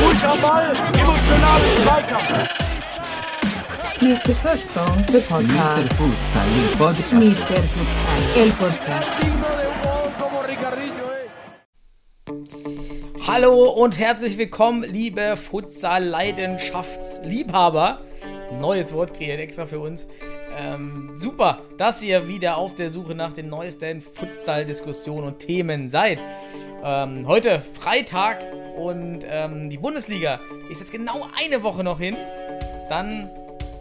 Ruhig am Ball, emotional im Zweikampf. Mr. Futsal, the Mr. podcast. Futsal, el podcast. Mr. Futsal, el podcast. Hallo und herzlich willkommen, liebe Futsal-Leidenschaftsliebhaber. Neues Wort kreiert extra für uns. Ähm, super, dass ihr wieder auf der Suche nach den neuesten Futsal-Diskussionen und Themen seid. Ähm, heute Freitag und ähm, die Bundesliga ist jetzt genau eine Woche noch hin. Dann,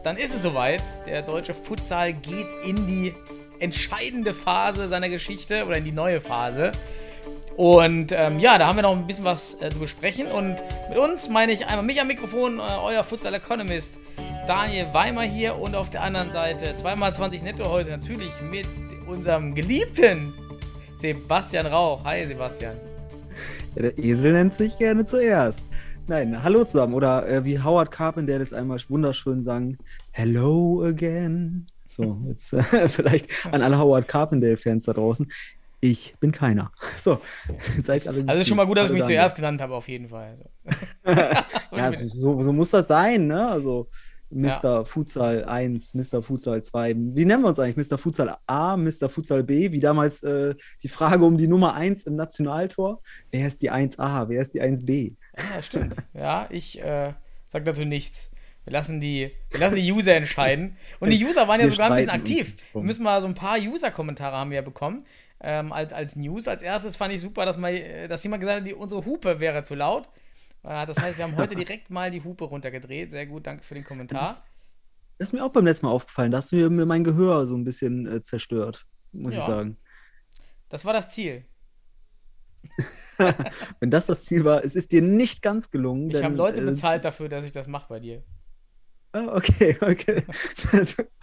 dann ist es soweit. Der deutsche Futsal geht in die entscheidende Phase seiner Geschichte oder in die neue Phase. Und ähm, ja, da haben wir noch ein bisschen was äh, zu besprechen. Und mit uns meine ich einmal mich am Mikrofon, äh, euer Futsal Economist, Daniel Weimer hier und auf der anderen Seite 2x20 Netto heute natürlich mit unserem geliebten Sebastian Rauch. Hi Sebastian. Ja, der Esel nennt sich gerne zuerst. Nein, hallo zusammen. Oder äh, wie Howard Carpenter das einmal wunderschön sang, Hello again. So, jetzt äh, vielleicht an alle Howard Carpendale-Fans da draußen. Ich bin keiner. So, seid alle Also ist schon mal gut, dass ich mich zuerst genannt habe, auf jeden Fall. ja, so, so, so muss das sein, ne? Also Mr. Futsal 1, Mr. Futsal 2. Wie nennen wir uns eigentlich? Mr. Futsal A, Mr. Futsal B? Wie damals äh, die Frage um die Nummer 1 im Nationaltor. Wer ist die 1A? Wer ist die 1B? Ja, stimmt. Ja, ich äh, sag dazu nichts. Wir lassen, die, wir lassen die User entscheiden. Und die User waren ja Wir sogar ein bisschen aktiv. Wir müssen mal so ein paar User-Kommentare haben wir ja bekommen. Ähm, als, als News. Als erstes fand ich super, dass, mal, äh, dass jemand gesagt hat, die, unsere Hupe wäre zu laut. Äh, das heißt, wir haben heute direkt mal die Hupe runtergedreht. Sehr gut, danke für den Kommentar. Das- Das ist mir auch beim letzten Mal aufgefallen. Da hast du mir, mein Gehör so ein bisschen äh, zerstört, muss Ja. ich sagen. Das war das Ziel. Wenn das das Ziel war, es ist dir nicht ganz gelungen. Ich habe Leute äh, bezahlt dafür, dass ich das mache bei dir. Ah, okay, okay.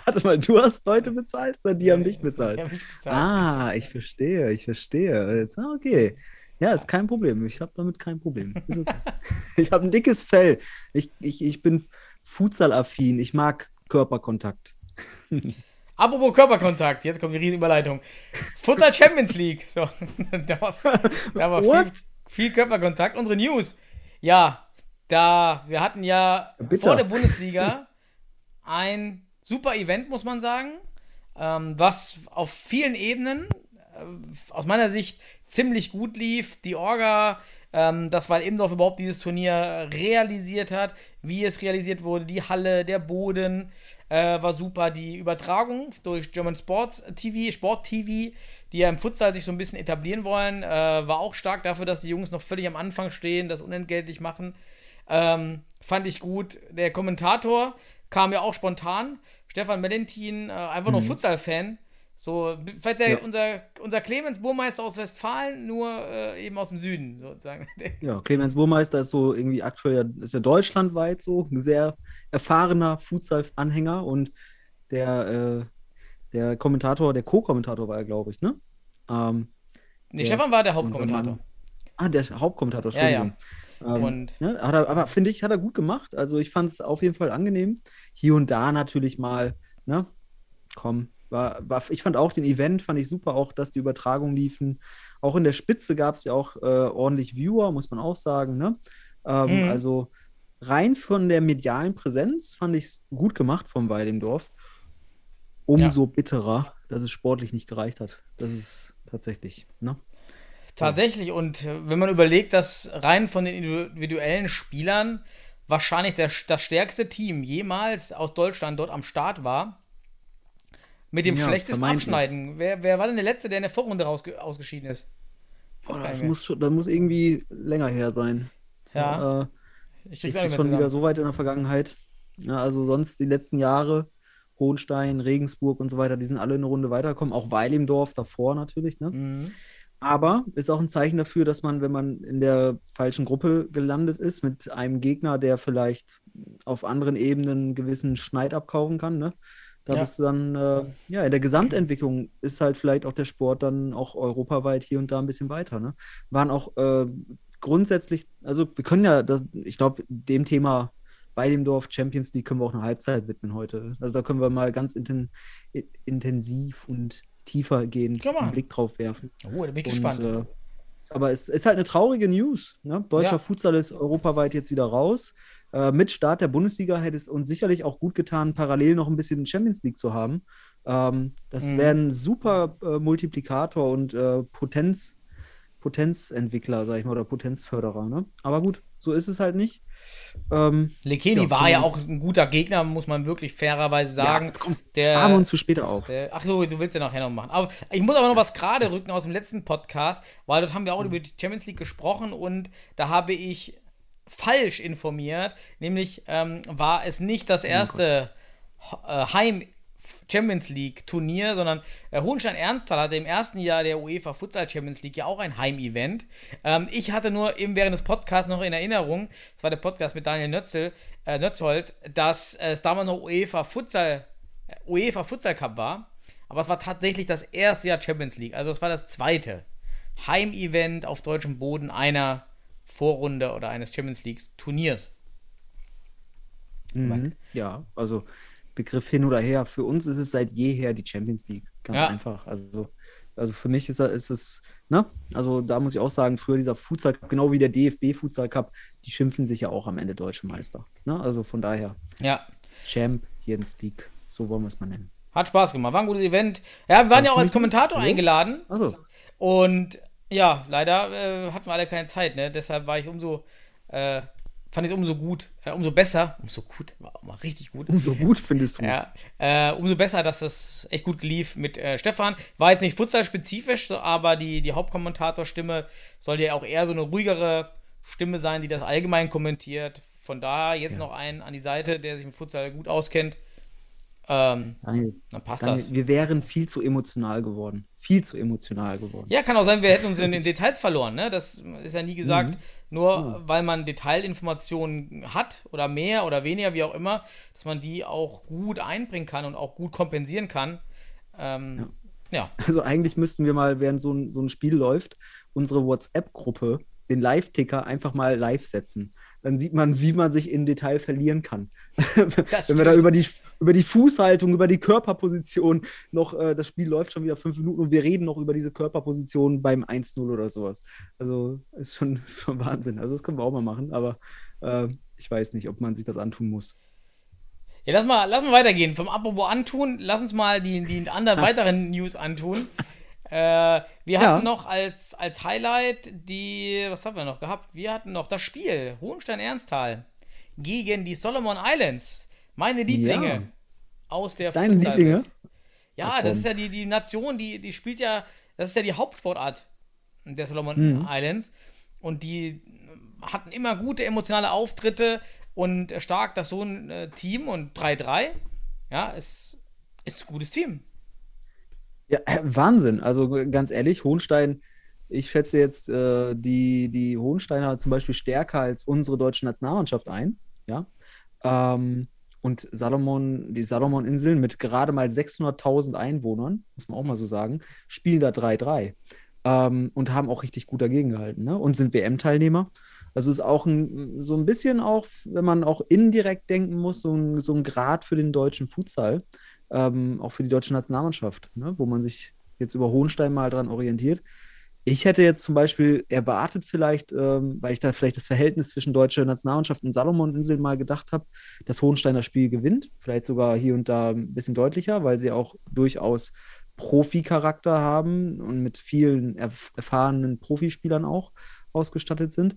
Warte mal, du hast Leute bezahlt oder die haben dich bezahlt? Die haben mich bezahlt. Ah, ich verstehe, ich verstehe. Jetzt, ah, okay. Ja, ist kein Problem. Ich habe damit kein Problem. Okay. ich habe ein dickes Fell. Ich, ich, ich bin Futsal-affin. Ich mag Körperkontakt. Apropos Körperkontakt, jetzt kommt die riesen Überleitung. Futsal Champions League. So, da war, da war viel, viel Körperkontakt. Unsere News. Ja, da, wir hatten ja Bitter. vor der Bundesliga ein super Event, muss man sagen, ähm, was auf vielen Ebenen äh, aus meiner Sicht ziemlich gut lief. Die Orga, ähm, das weil Ebendorf überhaupt dieses Turnier realisiert hat, wie es realisiert wurde, die Halle, der Boden äh, war super. Die Übertragung durch German Sports TV, Sport TV, die ja im Futsal sich so ein bisschen etablieren wollen, äh, war auch stark dafür, dass die Jungs noch völlig am Anfang stehen, das unentgeltlich machen. Ähm, fand ich gut. Der Kommentator kam ja auch spontan. Stefan Melentin, äh, einfach nur Futsal-Fan. So, vielleicht der, Ja. unser, unser Clemens Burmeister aus Westfalen, nur äh, eben aus dem Süden, sozusagen. Ja, Clemens Burmeister ist so irgendwie aktuell, ist ja deutschlandweit so ein sehr erfahrener Futsal-Anhänger und der, äh, der Kommentator, der Co-Kommentator war er, glaube ich, ne? Ähm, nee, Stefan war der Hauptkommentator. Mann. Ah, der Hauptkommentator, Ja, ja. Ähm, Und- ne, hat er, aber finde ich, hat er gut gemacht. Also ich fand es auf jeden Fall angenehm. Hier und da natürlich mal, ne? Komm, war, war, ich fand auch den Event, fand ich super, auch dass die Übertragungen liefen. Auch in der Spitze gab es ja auch äh, ordentlich Viewer, muss man auch sagen, ne? Ähm, Mhm. Also rein von der medialen Präsenz fand ich es gut gemacht vom Weidemdorf. Umso bitterer, dass es sportlich nicht gereicht hat. Das ist tatsächlich, ne? Tatsächlich, und äh, wenn man überlegt, dass rein von den individuellen Spielern wahrscheinlich der, das stärkste Team jemals aus Deutschland dort am Start war, mit dem Ja, schlechtesten. Abschneiden. Wer, wer war denn der Letzte, der in der Vorrunde rausge ausgeschieden ist? Gar das muss, schon, das muss irgendwie länger her sein. Ja. Äh, Ich ist schon wieder so weit in der Vergangenheit. Ja, also sonst die letzten Jahre, Hohenstein, Regensburg und so weiter, die sind alle eine Runde weitergekommen, auch Weilimdorf davor natürlich. Ne? Mhm. Aber ist auch ein Zeichen dafür, dass man, wenn man in der falschen Gruppe gelandet ist, mit einem Gegner, der vielleicht auf anderen Ebenen einen gewissen Schneid abkaufen kann, ne? Da Ja. bist du dann, äh, ja, in der Gesamtentwicklung ist halt vielleicht auch der Sport dann auch europaweit hier und da ein bisschen weiter, ne? Waren auch äh, grundsätzlich, also wir können ja, das, ich glaube, dem Thema Weidemdorf Champions League können wir auch eine Halbzeit widmen heute. Also da können wir mal ganz inten intensiv und tiefer man. einen Blick drauf werfen. Oh, da bin ich Und, gespannt. äh, aber es ist halt eine traurige News. Ne? Deutscher Ja. Futsal ist europaweit jetzt wieder raus. Äh, mit Start der Bundesliga hätte es uns sicherlich auch gut getan, parallel noch ein bisschen Champions League zu haben. Ähm, das Mhm. wäre ein super äh, Multiplikator und äh, Potenz, Potenzentwickler, sag ich mal, oder Potenzförderer. Ne? Aber gut, so ist es halt nicht. Ähm, Lekeni ja, war ja auch ein guter Gegner, muss man wirklich fairerweise sagen. ja, komm, der, haben wir uns für später auf. der, ach so, du willst ja nachher noch machen. Aber ich muss aber noch was gerade rücken aus dem letzten Podcast, weil dort haben wir auch Mhm. über die Champions League gesprochen und da habe ich falsch informiert. Nämlich ähm, war es nicht Oh das erste äh, Heim Champions League Turnier, sondern äh, Hohenstein Ernsthal hatte im ersten Jahr der UEFA Futsal Champions League ja auch ein Heimevent. Ähm, ich hatte nur eben während des Podcasts noch in Erinnerung, das war der Podcast mit Daniel Nötzel, äh, Nötzold, dass es damals noch UEFA Futsal, äh, UEFA Futsal Cup war. Aber es war tatsächlich das erste Jahr Champions League. Also es war das zweite Heimevent auf deutschem Boden einer Vorrunde oder eines Champions League Turniers. Mhm. Ja, also Begriff hin oder her. Für uns ist es seit jeher die Champions League. Ganz Ja. einfach. Also, also für mich ist, ist es, ne? Also da muss ich auch sagen, früher dieser Futsal Cup, genau wie der DFB Futsal Cup, die schimpfen sich ja auch am Ende Deutsche Meister. Ne? Also von daher, Ja. Champions League, so wollen wir es mal nennen. Hat Spaß gemacht, war ein gutes Event. Ja, wir waren ja auch als Kommentator Hallo? eingeladen Also, und ja, leider äh, hatten wir alle keine Zeit, ne? Deshalb war ich umso, äh, fand ich es umso gut, äh, umso besser, umso gut, war auch mal richtig gut. umso gut findest du es. Ja, äh, umso besser, dass das echt gut lief mit äh, Stefan. War jetzt nicht futsal-spezifisch, aber die, die Hauptkommentatorstimme sollte ja auch eher so eine ruhigere Stimme sein, die das allgemein kommentiert. Von daher jetzt Ja. noch einen an die Seite, der sich mit Futsal gut auskennt. Ähm, Daniel, dann passt Daniel, das. wir wären viel zu emotional geworden. Viel zu emotional geworden. Ja, kann auch sein, wir hätten uns in den Details verloren, ne? Das ist ja nie gesagt. Mhm. Nur weil man Detailinformationen hat oder mehr oder weniger, wie auch immer, dass man die auch gut einbringen kann und auch gut kompensieren kann. Ähm, ja. Also eigentlich müssten wir mal, während so ein, so ein Spiel läuft, unsere WhatsApp-Gruppe, den Live-Ticker einfach mal live setzen. Dann sieht man, wie man sich in Detail verlieren kann. Wenn wir da über die, über die Fußhaltung, über die Körperposition noch, äh, das Spiel läuft schon wieder fünf Minuten und wir reden noch über diese Körperposition beim 1-0 oder sowas. Also ist schon, schon Wahnsinn. Also das können wir auch mal machen, aber äh, ich weiß nicht, ob man sich das antun muss. Ja, lass mal, lass mal weitergehen. Vom Apropos antun, lass uns mal die, die anderen weiteren News antun. Äh, wir Ja. hatten noch als, als Highlight die, was haben wir noch gehabt? Wir hatten noch das Spiel Hohenstein-Ernsthal gegen die Solomon Islands. Meine Lieblinge Ja. aus der Deine. Lieblinge? Ja, Ach, das ist ja die, die Nation, die, die spielt ja, das ist ja die Hauptsportart der Solomon Mhm. Islands. Und die hatten immer gute emotionale Auftritte und stark das so ein äh, Team und 3-3. Ja, es ist ein gutes Team. Ja, äh, Wahnsinn. Also ganz ehrlich, Hohenstein, ich schätze jetzt äh, die, die Hohensteiner zum Beispiel stärker als unsere deutsche Nationalmannschaft ein. Ja. Ähm, und Salomon, die Salomon-Inseln mit gerade mal 600.000 Einwohnern, muss man auch mal so sagen, spielen da 3-3 ähm, und haben auch richtig gut dagegen gehalten ne? und sind WM-Teilnehmer. Also ist auch ein, so ein bisschen auch, wenn man auch indirekt denken muss, so ein, so ein Grad für den deutschen Futsal ähm, auch für die deutsche Nationalmannschaft, ne? wo man sich jetzt über Hohenstein mal dran orientiert. Ich hätte jetzt zum Beispiel erwartet, vielleicht, ähm, weil ich da vielleicht das Verhältnis zwischen deutscher Nationalmannschaft und Salomon-Inseln mal gedacht habe, dass Hohenstein das Spiel gewinnt. Vielleicht sogar hier und da ein bisschen deutlicher, weil sie auch durchaus Profi-Charakter haben und mit vielen erf erfahrenen Profispielern auch ausgestattet sind.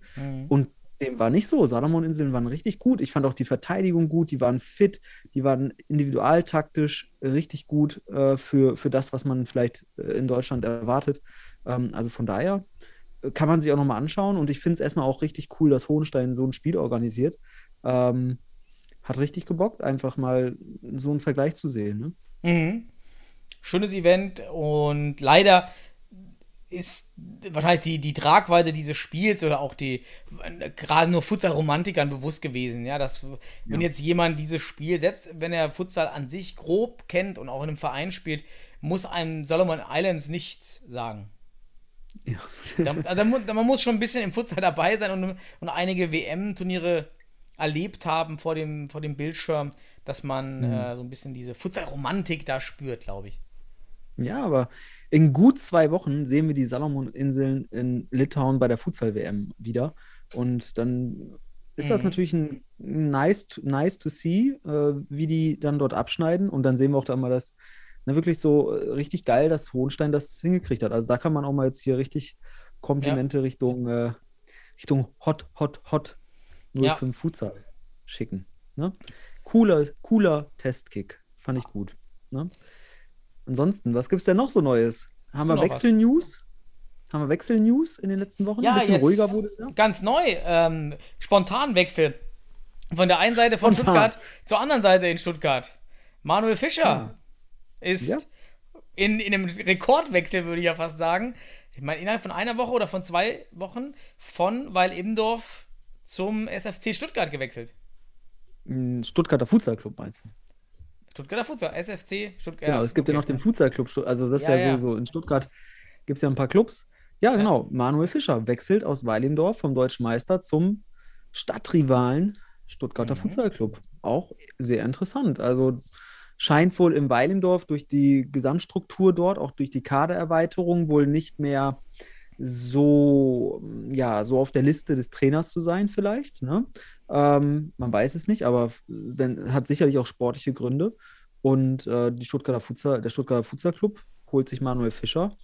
Und dem war nicht so. Salomon-Inseln waren richtig gut. Ich fand auch die Verteidigung gut. Die waren fit. Die waren individualtaktisch richtig gut äh, für, für das, was man vielleicht äh, in Deutschland erwartet. Ähm, also von daher äh, kann man sich auch nochmal anschauen. Und ich finde es erstmal auch richtig cool, dass Hohenstein so ein Spiel organisiert. Ähm, hat richtig gebockt, einfach mal so einen Vergleich zu sehen. Ne? Mhm. Schönes Event und leider ist wahrscheinlich die, die Tragweite dieses Spiels oder auch die gerade nur Futsal-Romantikern bewusst gewesen, ja, dass wenn Ja. jetzt jemand dieses Spiel, selbst wenn er Futsal an sich grob kennt und auch in einem Verein spielt, muss einem Solomon Islands nichts sagen. Ja. Da, also, man muss schon ein bisschen im Futsal dabei sein und, und einige WM-Turniere erlebt haben vor dem, vor dem Bildschirm, dass man Mhm. äh, so ein bisschen diese Futsal-Romantik da spürt, glaube ich. Ja, aber in gut zwei Wochen sehen wir die Salomon-Inseln in Litauen bei der Futsal-WM wieder. Und dann ist das Mhm. natürlich ein nice, nice to see, äh, wie die dann dort abschneiden. Und dann sehen wir auch da mal das, na, wirklich so äh, richtig geil, dass Hohenstein das hingekriegt hat. Also da kann man auch mal jetzt hier richtig Komplimente Richtung, äh, Richtung Hot, Hot, Hot 05 Futsal schicken. Ne? Cooler, cooler Testkick. Fand ich gut. Ne? Ansonsten, was gibt es denn noch so Neues? Haben wir? Wechsel-News? Haben wir Wechsel-News in den letzten Wochen? Ja, Ein bisschen jetzt- ruhiger wurde es ja. Ganz neu, ähm, Spontanwechsel. Von der einen Seite von Spontan. Stuttgart zur anderen Seite in Stuttgart. Manuel Fischer ist Ja. in, in einem Rekordwechsel, würde ich ja fast sagen. Ich meine, innerhalb von einer Woche oder von zwei Wochen von Weil Immendorf zum SFC Stuttgart gewechselt. Stuttgarter Futsal-Club meinst du? Stuttgarter Futsal, SFC Stuttgart. Genau, es gibt ja okay. noch den Futsal-Club. Also das ist Ja, ja, ja. so, so. In Stuttgart gibt es ja ein paar Clubs. Ja, genau. Manuel Fischer wechselt aus Weilimdorf vom Deutschen Meister zum Stadtrivalen Stuttgarter Mhm. Futsal-Club. Auch sehr interessant. Also scheint wohl im Weilimdorf durch die Gesamtstruktur dort, auch durch die Kadererweiterung, wohl nicht mehr so, ja, so auf der Liste des Trainers zu sein, vielleicht. Ne? Ähm, man weiß es nicht, aber wenn, hat sicherlich auch sportliche Gründe. Und äh, die Stuttgarter Futsal, der Stuttgarter Futsal Club holt sich Manuel Fischer.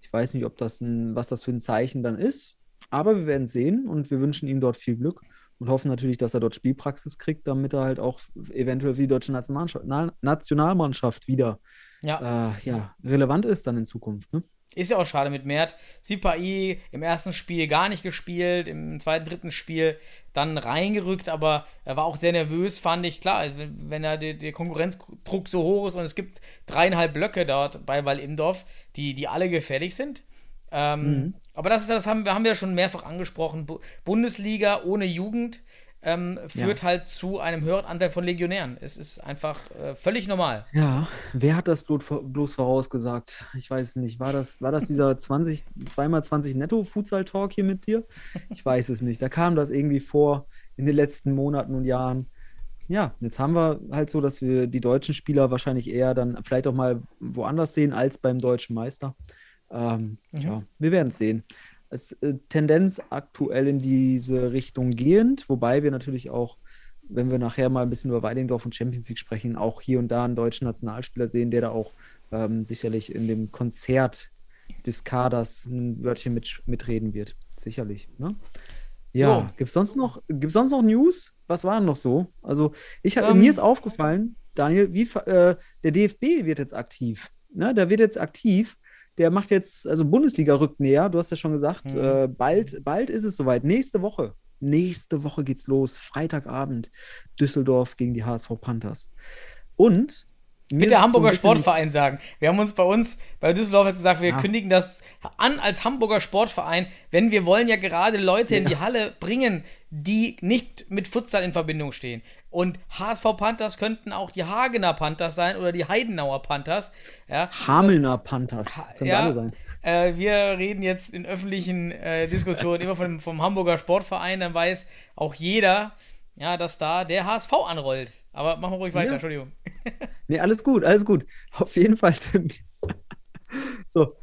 Ich weiß nicht, ob das ein, was das für ein Zeichen dann ist, aber wir werden sehen und wir wünschen ihm dort viel Glück und hoffen natürlich, dass er dort Spielpraxis kriegt, damit er halt auch eventuell für die deutsche Nationalmannschaft, Na- Nationalmannschaft wieder Ja. äh, ja, relevant ist dann in Zukunft. Ne? Ist ja auch schade mit Mert. Sipai im ersten Spiel gar nicht gespielt, im zweiten, dritten Spiel dann reingerückt, aber er war auch sehr nervös, fand ich. Klar, wenn, er der, Konkurrenzdruck so hoch ist und es gibt dreieinhalb Blöcke dort bei Wall-Imdorf, die, die alle gefährlich sind. Ähm, Aber das, ist, das haben, wir, haben wir schon mehrfach angesprochen. Bu Bundesliga ohne Jugend ähm, führt halt zu einem höheren Anteil von Legionären. Es ist einfach äh, völlig normal. Ja, wer hat das bloß, vorausgesagt? Ich weiß nicht. War das, war das dieser 20, 2x20 Netto-Futsal-Talk hier mit dir? Ich weiß es nicht. Da kam das irgendwie vor in den letzten Monaten und Jahren. Ja, jetzt haben wir halt so, dass wir die deutschen Spieler wahrscheinlich eher dann vielleicht auch mal woanders sehen als beim deutschen Meister. Ähm, Ja, wir werden es sehen. Es äh, Tendenz aktuell in diese Richtung gehend, wobei wir natürlich auch, wenn wir nachher mal ein bisschen über Weidendorf und Champions League sprechen, auch hier und da einen deutschen Nationalspieler sehen, der da auch ähm, sicherlich in dem Konzert des Kaders ein Wörtchen mit, mitreden wird. Sicherlich. Ne? Ja, Jo. gibt es sonst noch, gibt's sonst noch News? Was war denn noch so? Also, ich Ähm. mir ist aufgefallen, Daniel, wie äh, der DFB wird jetzt aktiv. Ne? Der wird jetzt aktiv. Der macht jetzt, also Bundesliga rückt näher, du hast ja schon gesagt, Mhm. äh, bald, bald ist es soweit. Nächste Woche. Nächste Woche geht's los. Freitagabend. Düsseldorf gegen die HSV Panthers. Und Mit der so Hamburger bisschen- Sportverein sagen. Wir haben uns bei uns, bei Düsseldorf jetzt gesagt, wir Ja. kündigen das an als Hamburger Sportverein, wenn wir wollen ja gerade Leute in Ja. die Halle bringen, die nicht mit Futsal in Verbindung stehen. Und HSV Panthers könnten auch die Hagener Panthers sein oder die Heidenauer Panthers. Ja, Hamelner Panthers. Können ja, alle sein. Äh, wir reden jetzt in öffentlichen äh, Diskussionen immer vom, vom Hamburger Sportverein, dann weiß auch jeder, ja, dass da der HSV anrollt. Aber machen wir ruhig weiter, Ja. Entschuldigung. Nee, alles gut, alles gut. Auf jeden Fall sind wir. So,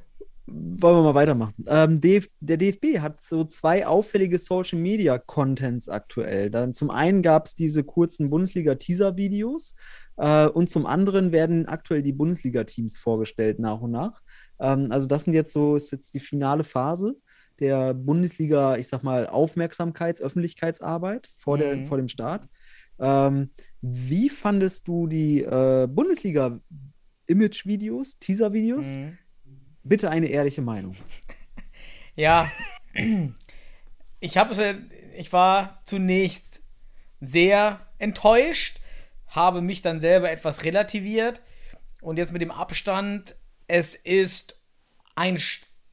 wollen wir mal weitermachen. Ähm, DF der DFB hat so zwei auffällige Social Media Contents aktuell. Dann zum einen gab es diese kurzen Bundesliga-Teaser-Videos äh, und zum anderen werden aktuell die Bundesliga-Teams vorgestellt nach und nach. Ähm, also, das sind jetzt so, ist jetzt die finale Phase der Bundesliga, ich sag mal, Aufmerksamkeits-, Öffentlichkeitsarbeit vor, der, Mhm. vor dem Start. Ähm, wie fandest du die äh, Bundesliga-Image-Videos, Teaser-Videos? Mhm. Bitte eine ehrliche Meinung. Ja, ich habe es, ich war zunächst sehr enttäuscht, habe mich dann selber etwas relativiert und jetzt mit dem Abstand, es ist ein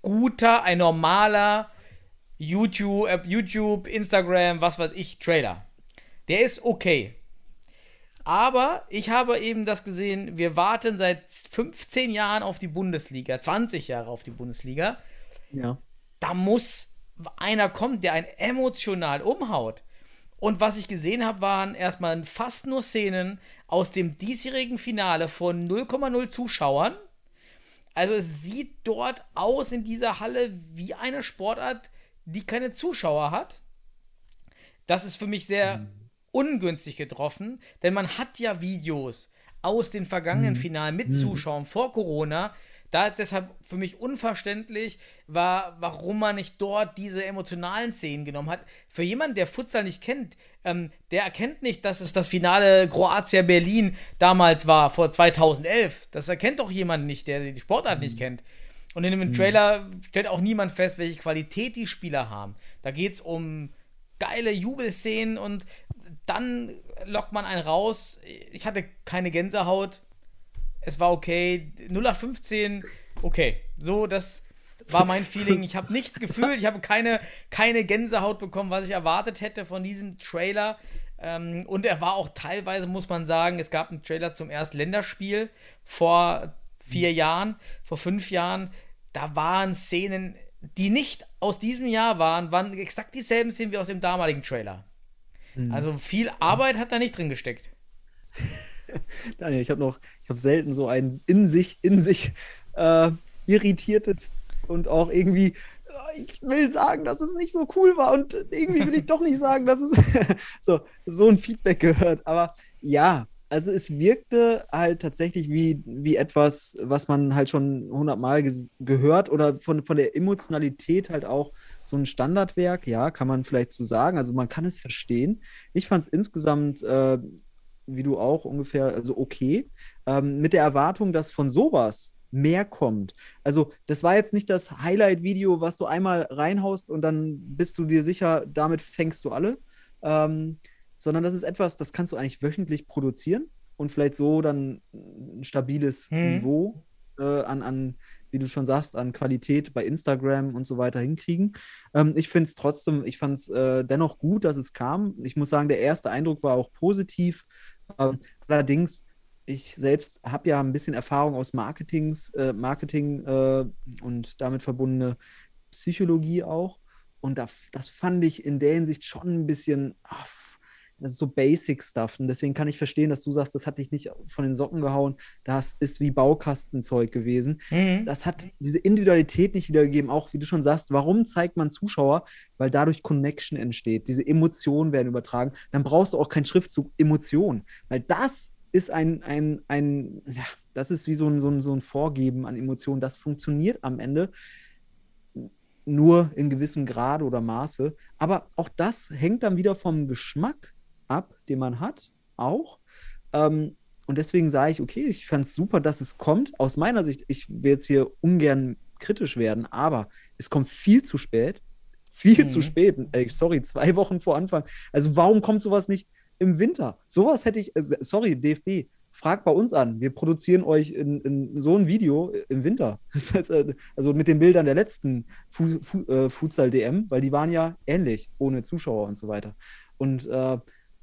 guter, ein normaler YouTube, äh, YouTube, Instagram, was weiß ich, Trailer. Der ist okay. Aber ich habe eben das gesehen, wir warten seit 15 Jahren auf die Bundesliga, 20 Jahre auf die Bundesliga Ja. da muss einer kommen, der einen emotional umhaut. Und was ich gesehen habe, waren erstmal fast nur Szenen aus dem diesjährigen Finale von 0,0 Zuschauern. Also es sieht dort aus in dieser Halle wie eine Sportart, die keine Zuschauer hat. Das ist für mich sehr mhm. Ungünstig getroffen, denn man hat ja Videos aus den vergangenen mhm. Finalen mit mhm. Zuschauern vor Corona, da deshalb für mich unverständlich war, warum man nicht dort diese emotionalen Szenen genommen hat. Für jemanden, der Futsal nicht kennt, ähm, der erkennt nicht, dass es das Finale Kroatia-Berlin damals war, vor 2011. Das erkennt doch jemand nicht, der die Sportart mhm. nicht kennt. Und in dem mhm. Trailer stellt auch niemand fest, welche Qualität die Spieler haben. Da geht es um geile Jubelszenen und dann lockt man einen raus. Ich hatte keine Gänsehaut es war okay. 0815, okay. So, das war mein Feeling. Ich habe nichts gefühlt. Ich habe keine, keine Gänsehaut bekommen, was ich erwartet hätte von diesem Trailer. Ähm, und er war auch teilweise, muss man sagen, es gab einen Trailer zum ersten Länderspiel vor vier Jahren, vor fünf Jahren. Da waren Szenen, die nicht aus diesem Jahr waren, waren exakt dieselben Szenen wie aus dem damaligen Trailer. Mhm. Also viel Arbeit hat da nicht drin gesteckt. Daniel, ich habe noch, ich habe selten so ein in sich, in sich äh, irritiertes und auch irgendwie, äh, ich will sagen, dass es nicht so cool war und irgendwie will ich doch nicht sagen, dass es so, so ein Feedback gehört. Aber ja, also es wirkte halt tatsächlich wie, wie etwas, was man halt schon hundertmal gehört oder von, von der Emotionalität halt auch so ein Standardwerk, ja, kann man vielleicht so sagen. Also man kann es verstehen. Ich fand es insgesamt äh, wie du auch ungefähr, also okay, ähm, mit der Erwartung, dass von sowas mehr kommt. Also, das war jetzt nicht das Highlight-Video, was du einmal reinhaust und dann bist du dir sicher, damit fängst du alle, ähm, sondern das ist etwas, das kannst du eigentlich wöchentlich produzieren und vielleicht so dann ein stabiles hm. Niveau äh, an, an, wie du schon sagst, an Qualität bei Instagram und so weiter hinkriegen. Ähm, ich finde es trotzdem, ich fand es äh, dennoch gut, dass es kam. Ich muss sagen, der erste Eindruck war auch positiv. Ähm, allerdings, ich selbst habe ja ein bisschen Erfahrung aus Marketings, äh, Marketing äh, und damit verbundene Psychologie auch. Und da, das fand ich in der Hinsicht schon ein bisschen, ach, das ist so Basic Stuff. Und deswegen kann ich verstehen, dass du sagst, das hat dich nicht von den Socken gehauen. Das ist wie Baukastenzeug gewesen. Mhm. Das hat diese Individualität nicht wiedergegeben. Auch wie du schon sagst, warum zeigt man Zuschauer? Weil dadurch Connection entsteht. Diese Emotionen werden übertragen. Dann brauchst du auch keinen Schriftzug Emotion. Weil das ist ein, ein, ein ja, das ist wie so ein, so, ein, so ein Vorgeben an Emotionen. Das funktioniert am Ende nur in gewissem Grade oder Maße. Aber auch das hängt dann wieder vom Geschmack ab, den man hat, auch. Ähm, und deswegen sage ich, okay, ich fand es super, dass es kommt. Aus meiner Sicht, ich will jetzt hier ungern kritisch werden, aber es kommt viel zu spät. Viel mhm. zu spät. Ey, sorry, zwei Wochen vor Anfang. Also warum kommt sowas nicht im Winter? Sowas hätte ich, äh, sorry, DFB, fragt bei uns an. Wir produzieren euch in, in so ein Video im Winter. Äh, also mit den Bildern der letzten Fu Fu äh, Futsal-DM, weil die waren ja ähnlich, ohne Zuschauer und so weiter. Und äh,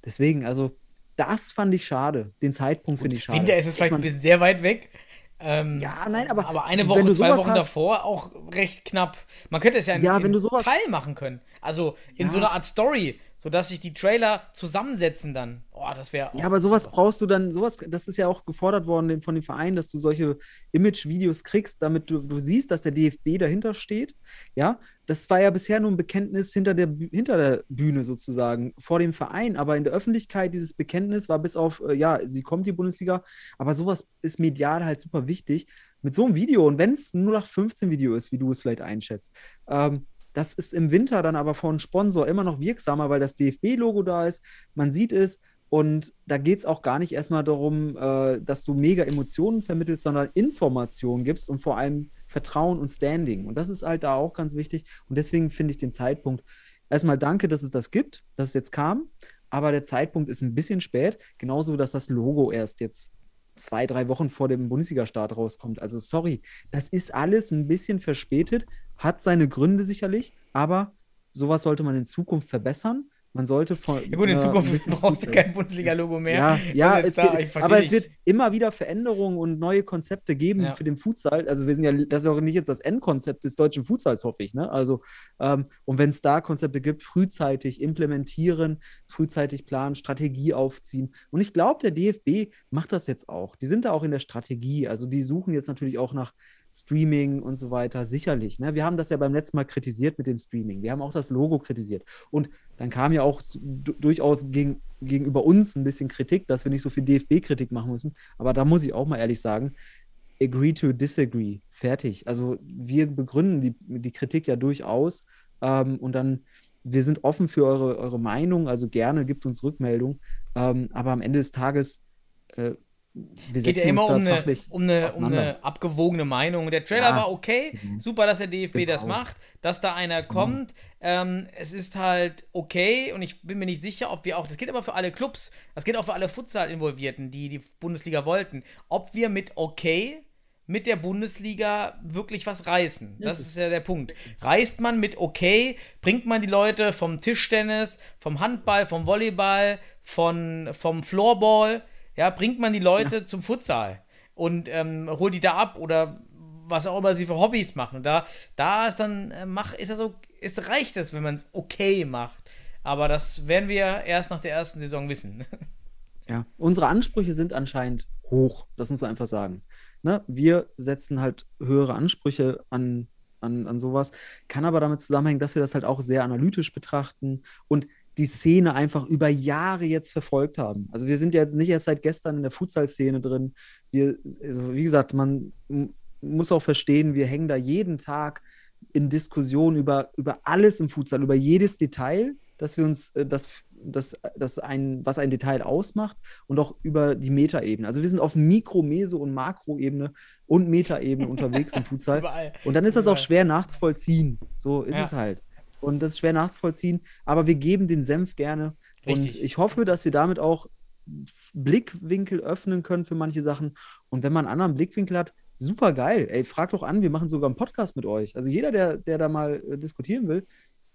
Deswegen, also das fand ich schade. Den Zeitpunkt finde ich schade. Winter ist es vielleicht ein bisschen sehr weit weg. Ähm, ja, nein, aber. Aber eine Woche, zwei Wochen hast, davor auch recht knapp. Man könnte es ja in, ja, in Teil machen können. Also in ja. so einer Art Story sodass sich die Trailer zusammensetzen dann. Oh, das wäre. Ja, aber sowas brauchst du dann, sowas, das ist ja auch gefordert worden von dem Verein, dass du solche Image-Videos kriegst, damit du, du siehst, dass der DFB dahinter steht. Ja, das war ja bisher nur ein Bekenntnis hinter der, hinter der Bühne sozusagen, vor dem Verein. Aber in der Öffentlichkeit, dieses Bekenntnis war bis auf, äh, ja, sie kommt die Bundesliga, aber sowas ist medial halt super wichtig. Mit so einem Video, und wenn es ein 0815-Video ist, wie du es vielleicht einschätzt, ähm, das ist im Winter dann aber von Sponsor immer noch wirksamer, weil das DFB-Logo da ist. Man sieht es. Und da geht es auch gar nicht erstmal darum, äh, dass du mega Emotionen vermittelst, sondern Informationen gibst und vor allem Vertrauen und Standing. Und das ist halt da auch ganz wichtig. Und deswegen finde ich den Zeitpunkt erstmal danke, dass es das gibt, dass es jetzt kam. Aber der Zeitpunkt ist ein bisschen spät, genauso dass das Logo erst jetzt zwei, drei Wochen vor dem Bundesliga-Start rauskommt. Also sorry, das ist alles ein bisschen verspätet, hat seine Gründe sicherlich, aber sowas sollte man in Zukunft verbessern. man sollte von. Ja gut, in äh, Zukunft brauchst du kein Bundesliga-Logo mehr. Ja, ja Also es da, geht, aber es dich. wird immer wieder Veränderungen und neue Konzepte geben Ja. für den Futsal. Also wir sind ja, das ist auch nicht jetzt das Endkonzept des deutschen Futsals, hoffe ich. Ne? Also, ähm, und wenn es da Konzepte gibt, frühzeitig implementieren, frühzeitig planen, Strategie aufziehen. Und ich glaube, der DFB macht das jetzt auch. Die sind da auch in der Strategie. Also die suchen jetzt natürlich auch nach Streaming und so weiter, sicherlich. Ne? Wir haben das ja beim letzten Mal kritisiert mit dem Streaming. Wir haben auch das Logo kritisiert. Und dann kam ja auch du- durchaus gegen, gegenüber uns ein bisschen Kritik, dass wir nicht so viel DFB-Kritik machen müssen. Aber da muss ich auch mal ehrlich sagen, agree to disagree. Fertig. Also wir begründen die, die Kritik ja durchaus. Ähm, und dann, wir sind offen für eure, eure Meinung, also gerne gibt uns Rückmeldung. Ähm, aber am Ende des Tages, äh, wir geht ja immer um eine, um, eine, um eine abgewogene Meinung. Der Trailer Ja. war okay, Mhm. super, dass der DFB das Genau. macht, dass da einer kommt. Ähm, es ist halt okay und ich bin mir nicht sicher, ob wir auch, das gilt aber für alle Clubs, das gilt auch für alle Futsal-Involvierten, die die Bundesliga wollten, ob wir mit okay mit der Bundesliga wirklich was reißen. Das ist ja der Punkt. Reißt man mit okay, bringt man die Leute vom Tischtennis, vom Handball, vom Volleyball, von, vom Floorball, ja, bringt man die Leute zum Futsal und ähm, holt die da ab oder was auch immer sie für Hobbys machen. Und da, da ist dann, äh, mach, ist das so, es reicht es, wenn man es okay macht. Aber das werden wir erst nach der ersten Saison wissen. Ja, unsere Ansprüche sind anscheinend hoch, das muss man einfach sagen. Ne? Wir setzen halt höhere Ansprüche an, an, an sowas, kann aber damit zusammenhängen, dass wir das halt auch sehr analytisch betrachten und die Szene einfach über Jahre jetzt verfolgt haben. Also wir sind ja jetzt nicht erst seit gestern in der Futsal-Szene drin. Wir, also wie gesagt, man muss auch verstehen, wir hängen da jeden Tag in Diskussionen über, über alles im Futsal, über jedes Detail, dass wir uns, äh, das, das, das ein, was ein Detail ausmacht und auch über die Metaebene. Also wir sind auf Mikro-, Meso- und Makroebene und Metaebene unterwegs im Futsal. Überall. Und dann ist das auch schwer nachzuvollziehen. So ist Ja. es halt. Und das ist schwer nachzuvollziehen, aber wir geben den Senf gerne. Und Richtig. ich hoffe, dass wir damit auch Blickwinkel öffnen können für manche Sachen. Und wenn man einen anderen Blickwinkel hat, super geil. Ey, frag doch an, wir machen sogar einen Podcast mit euch. Also jeder, der, der da mal äh, diskutieren will,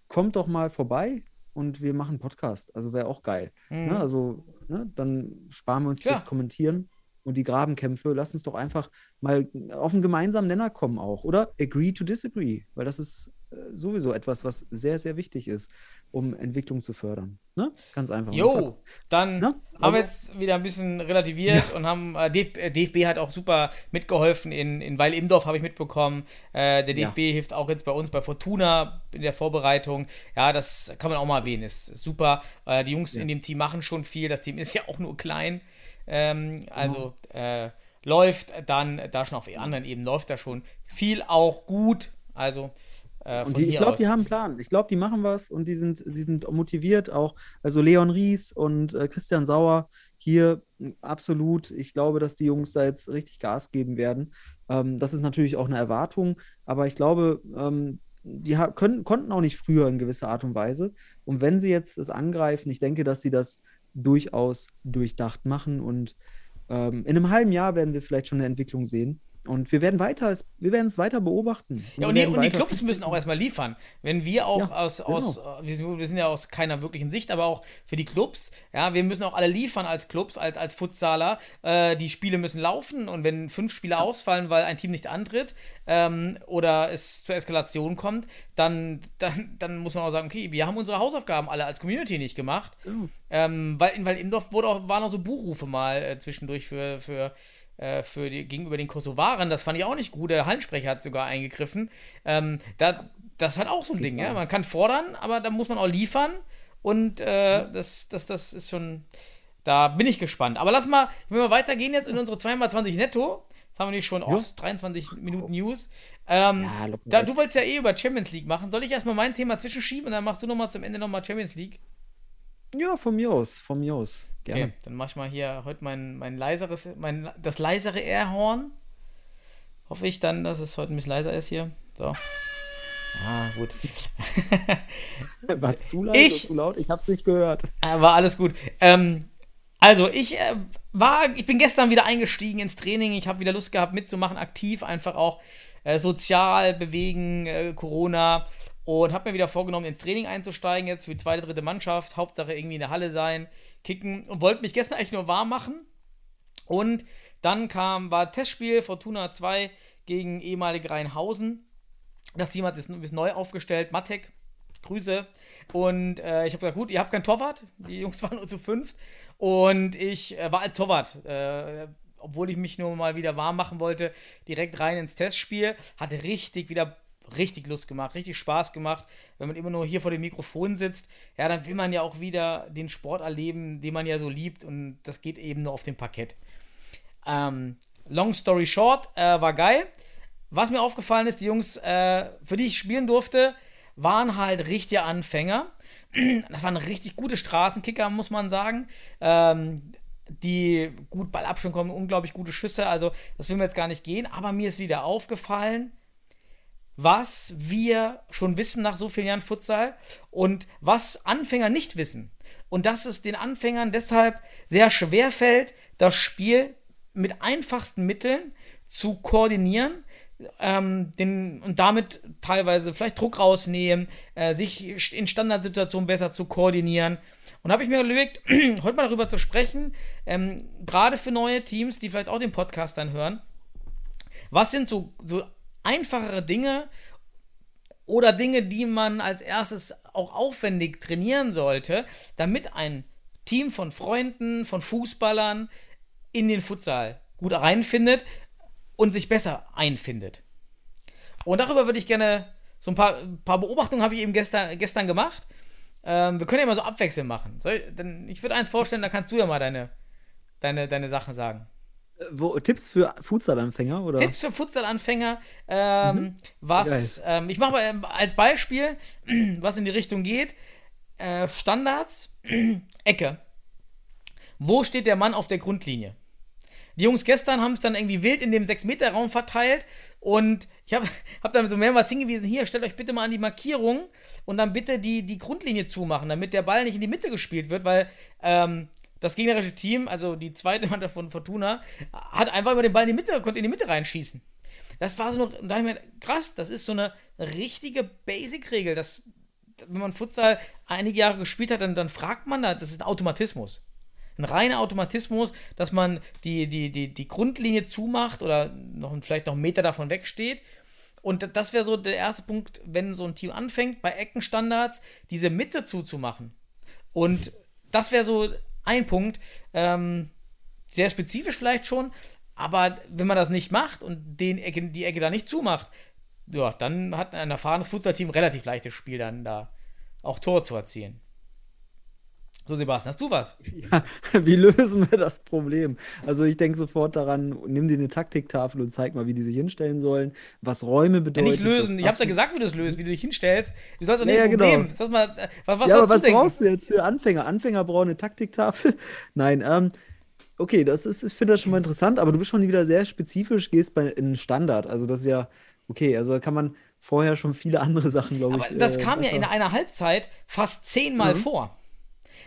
kommt doch mal vorbei und wir machen einen Podcast. Also wäre auch geil. Mhm. Ne? Also, ne? dann sparen wir uns Klar. das Kommentieren und die Grabenkämpfe. Lass uns doch einfach mal auf einen gemeinsamen Nenner kommen auch. Oder agree to disagree, weil das ist äh, sowieso etwas, was sehr, sehr wichtig ist, um Entwicklung zu fördern. Ne? Ganz einfach. Jo, dann Ne? haben Also- wir jetzt wieder ein bisschen relativiert und haben äh, DF äh, DFB hat auch super mitgeholfen in, in Weil Imdorf habe ich mitbekommen. Äh, der Ja. DFB hilft auch jetzt bei uns bei Fortuna in der Vorbereitung. Ja, das kann man auch mal erwähnen. Ist, ist super. Äh, die Jungs Ja. in dem Team machen schon viel. Das Team ist ja auch nur klein. Ähm, also Genau. äh, läuft dann da schon auf anderen Ebenen läuft da schon viel auch gut. Also äh, Und die, ich glaube, die haben einen Plan. Ich glaube, die machen was und die sind, sie sind motiviert auch. Also Leon Ries und äh, Christian Sauer hier absolut. Ich glaube, dass die Jungs da jetzt richtig Gas geben werden. Ähm, das ist natürlich auch eine Erwartung, aber ich glaube, ähm, die können, konnten auch nicht früher in gewisser Art und Weise. Und wenn sie jetzt es angreifen, ich denke, dass sie das durchaus durchdacht machen und ähm, in einem halben Jahr werden wir vielleicht schon eine Entwicklung sehen. Und wir werden weiter, es- wir werden es weiter beobachten. Ja, und die, und die Clubs müssen auch erstmal liefern. Wenn wir auch Ja, aus, genau. äh, wir, sind, ja aus keiner wirklichen Sicht, aber auch für die Clubs, ja, wir müssen auch alle liefern als Clubs, als, als Futsaler. Äh, die Spiele müssen laufen und wenn fünf Spiele ausfallen, weil ein Team nicht antritt ähm, oder es zur Eskalation kommt, dann, dann, dann muss man auch sagen, okay, wir haben unsere Hausaufgaben alle als Community nicht gemacht. Genau. Ähm, weil, weil im Dorf wurde auch, waren auch so Buchrufe mal äh, zwischendurch für, für, für die, gegenüber den Kosovaren. Das fand ich auch nicht gut. Der Hallensprecher hat sogar eingegriffen. Ähm, da, das hat auch so ein Ding, ja. Man kann fordern, aber da muss man auch liefern. Und äh, das, das, das ist schon. Da bin ich gespannt. Aber lass mal, wenn wir weitergehen jetzt in unsere 2x20 netto. Jetzt haben wir nicht schon oh, 23 Minuten News. Ähm, Ja, da, du wolltest ja eh über Champions League machen. Soll ich erstmal mein Thema zwischenschieben und dann machst du nochmal zum Ende nochmal Champions League? Ja, von mir aus, von mir aus. Gerne. Okay, dann mach ich mal hier heute mein, mein leiseres, mein, das leisere Airhorn. Hoffe ich dann, dass es heute ein bisschen leiser ist hier. So. Ah, gut. War zu laut? Ich- Zu laut? Ich hab's nicht gehört. Ah, War alles gut. Ähm, also, ich äh, war, ich bin gestern wieder eingestiegen ins Training. Ich habe wieder Lust gehabt mitzumachen, aktiv, einfach auch äh, sozial bewegen, äh, Corona. Und habe mir wieder vorgenommen, ins Training einzusteigen, jetzt für die zweite, dritte Mannschaft. Hauptsache irgendwie in der Halle sein, kicken und wollte mich gestern eigentlich nur warm machen. Und dann kam, war Testspiel Fortuna 2 gegen ehemalige Rheinhausen. Das Team hat sich ist neu aufgestellt. Matek, Grüße. Und äh, ich habe gesagt, gut, ihr habt keinen Torwart. Die Jungs waren nur zu fünft. Und ich äh, war als Torwart, äh, obwohl ich mich nur mal wieder warm machen wollte, direkt rein ins Testspiel. Hatte richtig wieder richtig Lust gemacht, richtig Spaß gemacht. Wenn man immer nur hier vor dem Mikrofon sitzt, ja, dann will man ja auch wieder den Sport erleben, den man ja so liebt. Und das geht eben nur auf dem Parkett. Ähm, long story short, äh, war geil. Was mir aufgefallen ist, die Jungs, äh, für die ich spielen durfte, waren halt richtige Anfänger. Das waren richtig gute Straßenkicker, muss man sagen. Ähm, die gut Ballabstand kommen, unglaublich gute Schüsse. Also, das will mir jetzt gar nicht gehen. Aber mir ist wieder aufgefallen, was wir schon wissen nach so vielen Jahren Futsal und was Anfänger nicht wissen. Und dass es den Anfängern deshalb sehr schwer fällt, das Spiel mit einfachsten Mitteln zu koordinieren ähm, den, und damit teilweise vielleicht Druck rausnehmen, äh, sich in Standardsituationen besser zu koordinieren. Und habe ich mir überlegt, heute mal darüber zu sprechen, ähm, gerade für neue Teams, die vielleicht auch den Podcast dann hören, was sind so, so einfachere Dinge oder Dinge, die man als erstes auch aufwendig trainieren sollte, damit ein Team von Freunden, von Fußballern in den Futsal gut reinfindet und sich besser einfindet. Und darüber würde ich gerne so ein paar, ein paar Beobachtungen habe ich eben gestern, gestern gemacht. Ähm, wir können ja mal so abwechselnd machen. Denn ich würde eins vorstellen, da kannst du ja mal deine, deine, deine Sachen sagen. Wo, Tipps für Futsalanfänger oder? Tipps für Futsalanfänger. Ähm, mhm. Was ähm, ich mache mal ähm, als Beispiel, was in die Richtung geht. Äh, Standards, Ecke. Wo steht der Mann auf der Grundlinie? Die Jungs gestern haben es dann irgendwie wild in dem 6-Meter-Raum verteilt und ich habe hab dann so mehrmals hingewiesen, hier, stellt euch bitte mal an die Markierung und dann bitte die, die Grundlinie zumachen, damit der Ball nicht in die Mitte gespielt wird, weil ähm, das gegnerische Team, also die zweite Mannschaft von Fortuna, hat einfach über den Ball in die Mitte, konnte in die Mitte reinschießen. Das war so noch, da ich mir, krass, das ist so eine richtige Basic-Regel. wenn man Futsal einige Jahre gespielt hat, dann, dann fragt man da, das ist ein Automatismus ein reiner Automatismus, dass man die, die, die, die Grundlinie zumacht oder noch vielleicht noch einen Meter davon wegsteht. Und das wäre so der erste Punkt, wenn so ein Team anfängt, bei Eckenstandards diese Mitte zuzumachen. Und das wäre so ein Punkt, ähm, sehr spezifisch vielleicht schon, aber wenn man das nicht macht und den Ecke, die Ecke da nicht zumacht, ja, dann hat ein erfahrenes Fußballteam relativ leichtes Spiel, dann da auch Tor zu erzielen. So, Sebastian, hast du was? Ja, wie lösen wir das Problem? Also ich denke sofort daran, nimm dir eine Taktiktafel und zeig mal, wie die sich hinstellen sollen, was Räume bedeuten. Ja, nicht lösen, ich hab's ja gesagt, wie du es löst, wie du dich hinstellst. Du sollst doch nicht ja, das genau. Problem. Das mal, äh, was, was ja, aber was denken? brauchst du jetzt für Anfänger? Anfänger brauchen eine Taktiktafel? Nein, ähm, okay, das ist, ich finde das schon mal interessant, aber du bist schon wieder sehr spezifisch, gehst bei in Standard. Also das ist ja, okay, also da kann man vorher schon viele andere Sachen, glaube ich. Aber das äh, kam ja in einer Halbzeit fast zehnmal mhm. vor.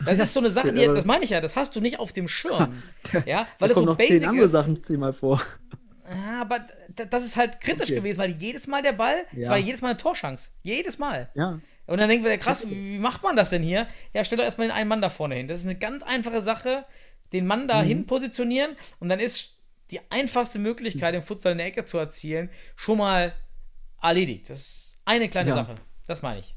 Das ist so eine Sache, die, das meine ich ja, das hast du nicht auf dem Schirm. ja, weil es so noch basic zehn andere ist. Sachen zehnmal vor. Ja, aber das ist halt kritisch okay. gewesen, weil jedes Mal der Ball, es ja. war jedes Mal eine Torschance. Jedes Mal. Ja. Und dann denken wir, krass, wie macht man das denn hier? Ja, stell doch erstmal den einen Mann da vorne hin. Das ist eine ganz einfache Sache, den Mann da mhm. positionieren und dann ist die einfachste Möglichkeit, den Futsal in der Ecke zu erzielen, schon mal erledigt. Das ist eine kleine ja. Sache. Das meine ich.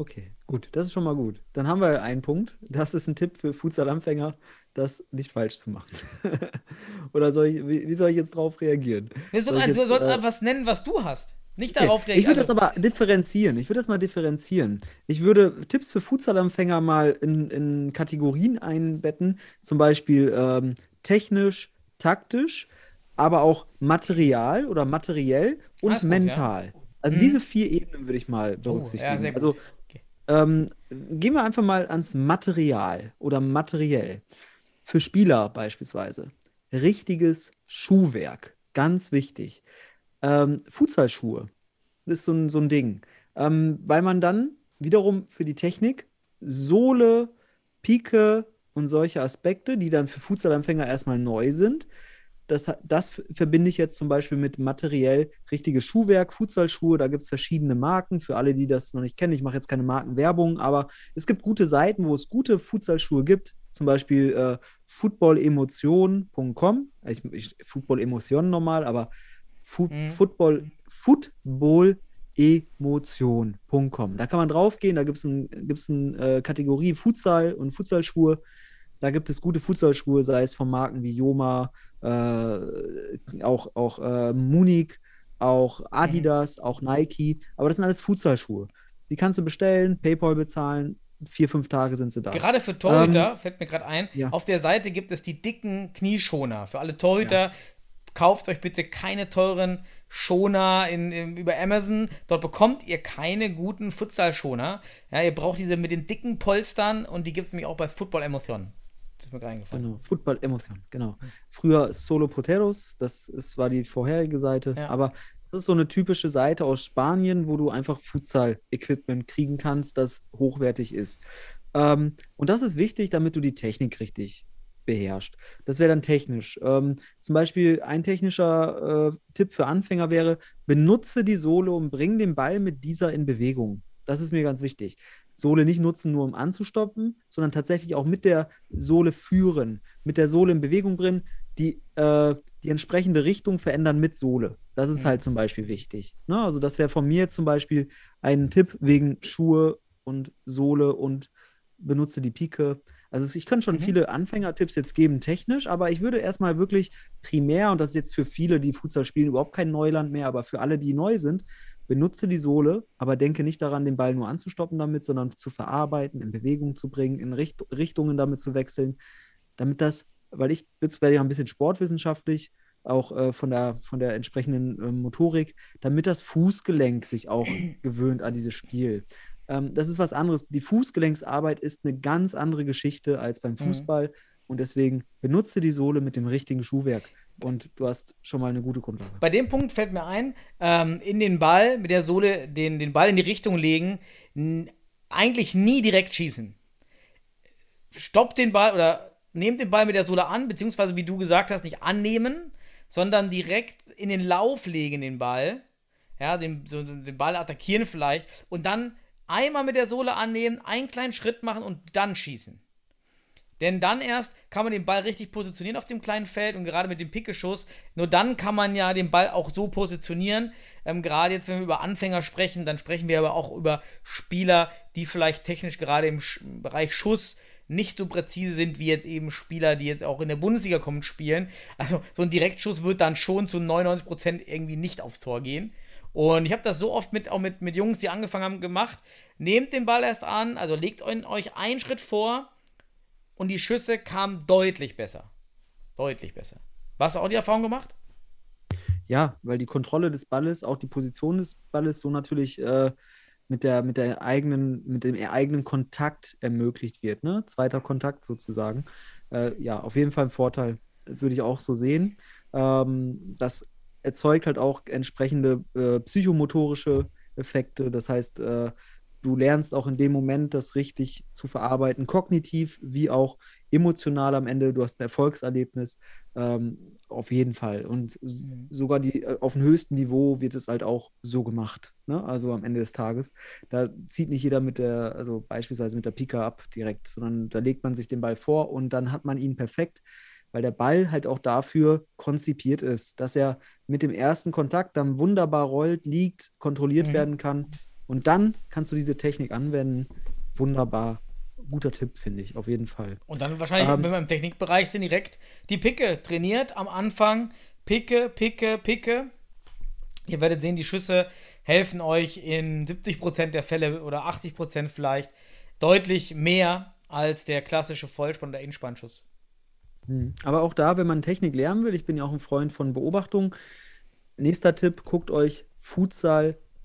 Okay, gut, das ist schon mal gut. Dann haben wir einen Punkt. Das ist ein Tipp für Futsal-Anfänger, das nicht falsch zu machen. Oder soll ich, wie, wie, soll ich jetzt darauf reagieren? Du, soll jetzt, du sollst äh, was nennen, was du hast. Nicht darauf okay. reagieren. Ich würde das aber differenzieren. Ich würde das mal differenzieren. Ich würde Tipps für Futsal-Anfänger mal in, in, Kategorien einbetten. Zum Beispiel ähm, technisch, taktisch, aber auch Material oder materiell und Alles mental. Gut, ja. Also hm. diese vier Ebenen würde ich mal berücksichtigen. Oh, ja, also ähm, gehen wir einfach mal ans Material oder materiell. Für Spieler beispielsweise. Richtiges Schuhwerk. Ganz wichtig. Ähm, Futsalschuhe. Ist so ein, so ein Ding. Ähm, weil man dann wiederum für die Technik Sohle, Pike und solche Aspekte, die dann für Futsalanfänger erstmal neu sind, das, das verbinde ich jetzt zum Beispiel mit materiell richtiges Schuhwerk, Futsalschuhe. Da gibt es verschiedene Marken. Für alle, die das noch nicht kennen, ich mache jetzt keine Markenwerbung, aber es gibt gute Seiten, wo es gute Futsalschuhe gibt. Zum Beispiel äh, footballemotion.com. Ich, ich, Football Emotion normal, aber Fu Mhm. Football, Footballemotion.com. Da kann man draufgehen, da gibt es eine gibt's ein, äh, Kategorie Futsal und Futsalschuhe. Da gibt es gute Futsalschuhe, sei es von Marken wie Joma, äh, auch, auch äh, Munich, auch Adidas, auch Nike. Aber das sind alles Futsalschuhe. Die kannst du bestellen, PayPal bezahlen, vier, fünf Tage sind sie da. Gerade für Torhüter, fällt mir gerade ein, ja. auf der Seite gibt es die dicken Knieschoner. Für alle Torhüter, kauft euch bitte keine teuren Schoner in, in, über Amazon. Dort bekommt ihr keine guten Futsal-Schoner. Ja, ihr braucht diese mit den dicken Polstern und die gibt es nämlich auch bei Football Emotion. Das ist mir gerade eingefallen. Genau, Football Emotion, genau. Früher Solo Poteros, das ist, war die vorherige Seite, Ja. aber das ist so eine typische Seite aus Spanien, wo du einfach Futsal-Equipment kriegen kannst, das hochwertig ist. Ähm, und das ist wichtig, damit du die Technik richtig beherrscht. Das wäre dann technisch. Ähm, zum Beispiel ein technischer äh, Tipp für Anfänger wäre, benutze die Sohle und bring den Ball mit dieser in Bewegung. Das ist mir ganz wichtig. Sohle nicht nutzen, nur um anzustoppen, sondern tatsächlich auch mit der Sohle führen, mit der Sohle in Bewegung bringen, die, äh, die entsprechende Richtung verändern mit Sohle. Das ist Mhm. halt zum Beispiel wichtig. Ne? Also das wäre von mir zum Beispiel ein Tipp wegen Schuhe und Sohle und benutze die Pike. Also ich kann schon Mhm. viele Anfängertipps jetzt geben, technisch, aber ich würde erstmal wirklich primär, und das ist jetzt für viele, die Futsal spielen, überhaupt kein Neuland mehr, aber für alle, die neu sind, benutze die Sohle, aber denke nicht daran, den Ball nur anzustoppen damit, sondern zu verarbeiten, in Bewegung zu bringen, in Richt Richtungen damit zu wechseln, damit das, weil ich jetzt werde ja ein bisschen sportwissenschaftlich, auch äh, von der, von der entsprechenden äh, Motorik, damit das Fußgelenk sich auch gewöhnt an dieses Spiel. Ähm, das ist was anderes. Die Fußgelenksarbeit ist eine ganz andere Geschichte als beim Mhm. Fußball und deswegen benutze die Sohle mit dem richtigen Schuhwerk und du hast schon mal eine gute Grundlage. Bei dem Punkt fällt mir ein, ähm, in den Ball mit der Sohle den, den Ball in die Richtung legen, eigentlich nie direkt schießen. Stoppt den Ball oder nehmt den Ball mit der Sohle an, beziehungsweise wie du gesagt hast, nicht annehmen, sondern direkt in den Lauf legen den Ball. Ja, den, so den Ball attackieren vielleicht und dann einmal mit der Sohle annehmen, einen kleinen Schritt machen und dann schießen. Denn dann erst kann man den Ball richtig positionieren auf dem kleinen Feld und gerade mit dem Pickeschuss, nur dann kann man ja den Ball auch so positionieren. Ähm, gerade jetzt, wenn wir über Anfänger sprechen, dann sprechen wir aber auch über Spieler, die vielleicht technisch gerade im Sch Bereich Schuss nicht so präzise sind wie jetzt eben Spieler, die jetzt auch in der Bundesliga kommen spielen. Also so ein Direktschuss wird dann schon zu 99% irgendwie nicht aufs Tor gehen. Und ich habe das so oft mit, auch mit, mit Jungs, die angefangen haben, gemacht. Nehmt den Ball erst an, also legt euch euch einen Schritt vor und die Schüsse kamen deutlich besser. Deutlich besser. Hast du auch die Erfahrung gemacht? Ja, weil die Kontrolle des Balles, auch die Position des Balles so natürlich äh, mit der, mit der eigenen, mit dem eigenen Kontakt ermöglicht wird, ne? Zweiter Kontakt sozusagen. Äh, ja, auf jeden Fall ein Vorteil, würde ich auch so sehen. Ähm, das erzeugt halt auch entsprechende äh, psychomotorische Effekte. Das heißt, äh, du lernst auch in dem Moment, das richtig zu verarbeiten, kognitiv wie auch emotional am Ende. Du hast ein Erfolgserlebnis. Ähm, auf jeden Fall. Und Mhm. sogar die, äh, auf dem höchsten Niveau wird es halt auch so gemacht. Ne? Also am Ende des Tages. Da zieht nicht jeder mit der, also beispielsweise mit der Pika ab direkt, sondern da legt man sich den Ball vor und dann hat man ihn perfekt, weil der Ball halt auch dafür konzipiert ist, dass er mit dem ersten Kontakt dann wunderbar rollt, liegt, kontrolliert Mhm. werden kann. Und dann kannst du diese Technik anwenden. Wunderbar. Guter Tipp, finde ich, auf jeden Fall. Und dann wahrscheinlich, Ähm. wenn wir im Technikbereich sind, direkt die Picke trainiert am Anfang. Picke, Picke, Picke. Ihr werdet sehen, die Schüsse helfen euch in 70% der Fälle oder 80% vielleicht deutlich mehr als der klassische Vollspann- oder Innspannschuss. Hm. Aber auch da, wenn man Technik lernen will, ich bin ja auch ein Freund von Beobachtung. Nächster Tipp, guckt euch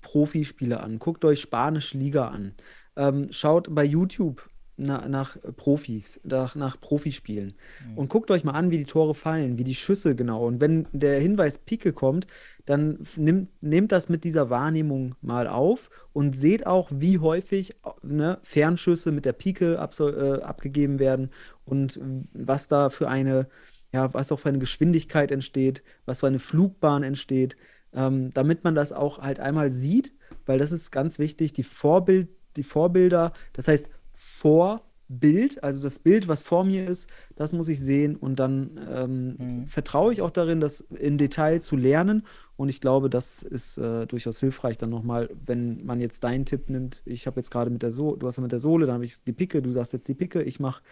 Futsal-Profispiele an. Guckt euch Spanische Liga an. Ähm, schaut bei YouTube na, nach Profis, nach, nach Profispielen. Und guckt euch mal an, wie die Tore fallen, wie die Schüsse genau. Und wenn der Hinweis Pike kommt, dann nimmt, nehmt das mit dieser Wahrnehmung mal auf und seht auch, wie häufig ne, Fernschüsse mit der Pike äh, abgegeben werden und was da für eine, ja, was auch für eine Geschwindigkeit entsteht, was für eine Flugbahn entsteht, ähm, damit man das auch halt einmal sieht, weil das ist ganz wichtig, die Vorbild, die Vorbilder, das heißt Vorbild, also das Bild, was vor mir ist, das muss ich sehen und dann ähm, Mhm. vertraue ich auch darin, das im Detail zu lernen und ich glaube, das ist äh, durchaus hilfreich dann nochmal, wenn man jetzt deinen Tipp nimmt. Ich habe jetzt gerade mit der Sohle, du hast ja mit der Sohle, dann habe ich die Picke, du sagst jetzt die Picke, ich mache,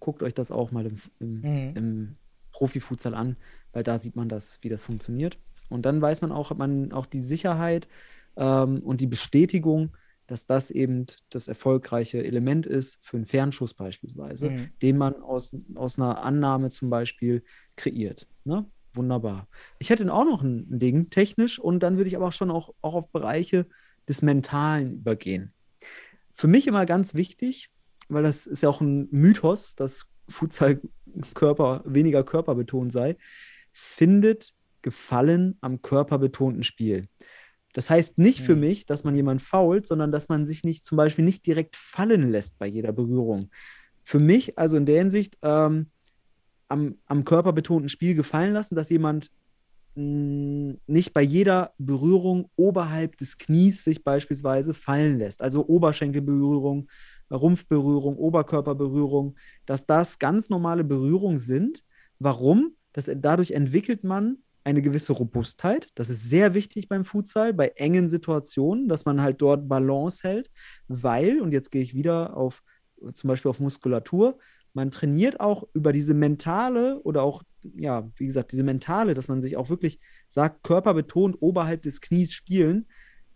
guckt euch das auch mal im, im, Mhm. im Profifutsal an, weil da sieht man das, wie das funktioniert. Und dann weiß man auch, hat man auch die Sicherheit ähm, und die Bestätigung, dass das eben das erfolgreiche Element ist für einen Fernschuss beispielsweise, Mhm. den man aus, aus einer Annahme zum Beispiel kreiert. Ne? Wunderbar. Ich hätte auch noch ein Ding, technisch, und dann würde ich aber auch schon auch, auch auf Bereiche des Mentalen übergehen. Für mich immer ganz wichtig, weil das ist ja auch ein Mythos, dass Futsal Körper, weniger körperbetont sei, findet Gefallen am körperbetonten Spiel. Das heißt nicht für Mhm. mich, dass man jemanden fault, sondern dass man sich nicht zum Beispiel nicht direkt fallen lässt bei jeder Berührung. Für mich, also in der Hinsicht, ähm, am, am körperbetonten Spiel gefallen lassen, dass jemand mh, nicht bei jeder Berührung oberhalb des Knies sich beispielsweise fallen lässt. Also Oberschenkelberührung, Rumpfberührung, Oberkörperberührung, dass das ganz normale Berührungen sind. Warum? Das, dadurch entwickelt man eine gewisse Robustheit. Das ist sehr wichtig beim Futsal, bei engen Situationen, dass man halt dort Balance hält, weil, und jetzt gehe ich wieder auf zum Beispiel auf Muskulatur, man trainiert auch über diese mentale oder auch, ja, wie gesagt, diese mentale, dass man sich auch wirklich sagt, körperbetont oberhalb des Knies spielen.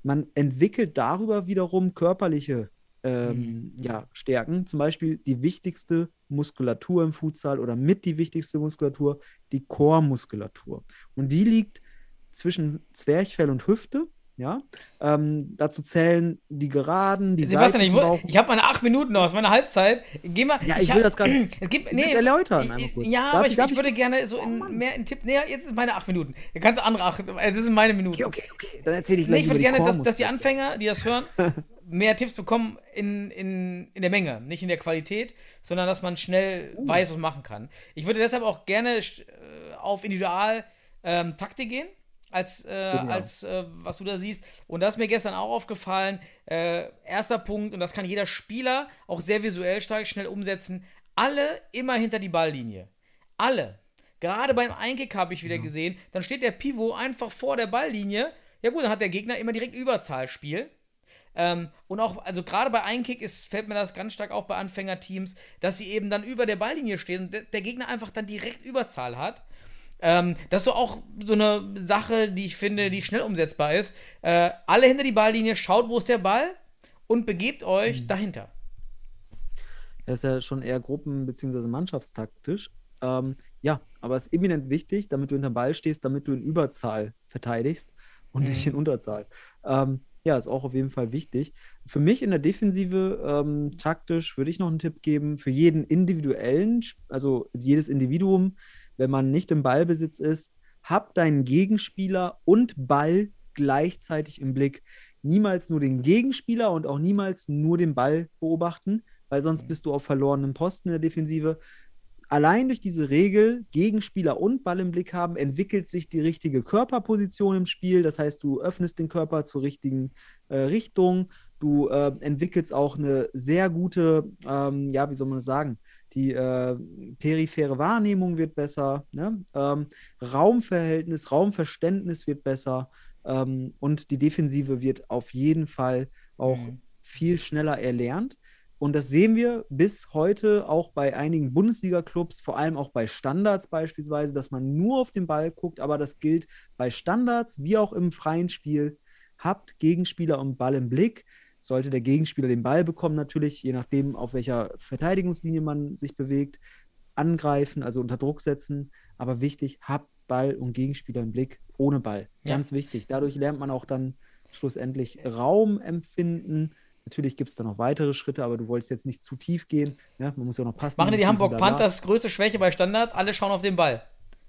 Man entwickelt darüber wiederum körperliche ähm, ja, Stärken. Zum Beispiel die wichtigste Muskulatur im Futsal oder mit die wichtigste Muskulatur, die Chormuskulatur. Und die liegt zwischen Zwerchfell und Hüfte. Ja, ähm, dazu zählen die Geraden, die Sebastian, ich, ich habe meine acht Minuten noch, das ist meine Halbzeit. Geh mal. Ja, ich hab- will das gar nicht- Es gibt, Ich will's erläutern ich-. Ja, Darf aber ich- ich, ich ich- würde gerne so in, mehr in Tipp. Nee, jetzt sind meine acht Minuten. Da kannst du andere acht. Das sind meine Minuten. Okay, okay, okay. Dann erzähle ich Nee, gleich ich würde gerne, dass, dass die. Anfänger, die das hören, mehr Tipps bekommen in, in, in der Menge, nicht in der Qualität, sondern dass man schnell Uh. weiß, was man machen kann. Ich würde deshalb auch gerne äh, auf Individual ähm, Taktik gehen, als, äh, ja. als äh, was du da siehst. Und das ist mir gestern auch aufgefallen. Äh, erster Punkt, und das kann jeder Spieler auch sehr visuell stark schnell umsetzen. Alle immer hinter die Balllinie. Alle. Gerade beim Einkick habe ich wieder gesehen, dann steht der Pivot einfach vor der Balllinie. Ja gut, dann hat der Gegner immer direkt Überzahlspiel. Ähm, und auch, also gerade bei Einkick ist, fällt mir das ganz stark auf bei Anfängerteams, dass sie eben dann über der Balllinie stehen und der Gegner einfach dann direkt Überzahl hat. Ähm, das ist so auch so eine Sache, die ich finde, die schnell umsetzbar ist. Äh, alle hinter die Balllinie, schaut, wo ist der Ball und begebt euch dahinter. Das ist ja schon eher gruppen- bzw. mannschaftstaktisch. Ähm, ja, aber es ist eminent wichtig, damit du hinter Ball stehst, damit du in Überzahl verteidigst und nicht in Unterzahl. Ähm, ja, ist auch auf jeden Fall wichtig. Für mich in der Defensive ähm, taktisch würde ich noch einen Tipp geben, für jeden individuellen, also jedes Individuum, wenn man nicht im Ballbesitz ist, hab deinen Gegenspieler und Ball gleichzeitig im Blick. Niemals nur den Gegenspieler und auch niemals nur den Ball beobachten, weil sonst bist du auf verlorenem Posten in der Defensive. Allein durch diese Regel, Gegenspieler und Ball im Blick haben, entwickelt sich die richtige Körperposition im Spiel. Das heißt, du öffnest den Körper zur richtigen äh, Richtung. Du äh, entwickelst auch eine sehr gute, ähm, ja, wie soll man das sagen? Die äh, periphere Wahrnehmung wird besser. Ne? Ähm, Raumverhältnis, Raumverständnis wird besser. Ähm, und die Defensive wird auf jeden Fall auch Mhm. viel schneller erlernt. Und das sehen wir bis heute auch bei einigen Bundesliga-Clubs, vor allem auch bei Standards beispielsweise, dass man nur auf den Ball guckt, aber das gilt bei Standards wie auch im freien Spiel. Habt Gegenspieler und Ball im Blick. Sollte der Gegenspieler den Ball bekommen, natürlich, je nachdem, auf welcher Verteidigungslinie man sich bewegt, angreifen, also unter Druck setzen. Aber wichtig, habt Ball und Gegenspieler im Blick ohne Ball. Ja. Ganz wichtig. Dadurch lernt man auch dann schlussendlich Raum empfinden. Natürlich gibt es da noch weitere Schritte, aber du wolltest jetzt nicht zu tief gehen. Ne? Man muss ja auch noch passen. Machen die Hamburg. Panthers größte Schwäche bei Standards? Alle schauen auf den Ball.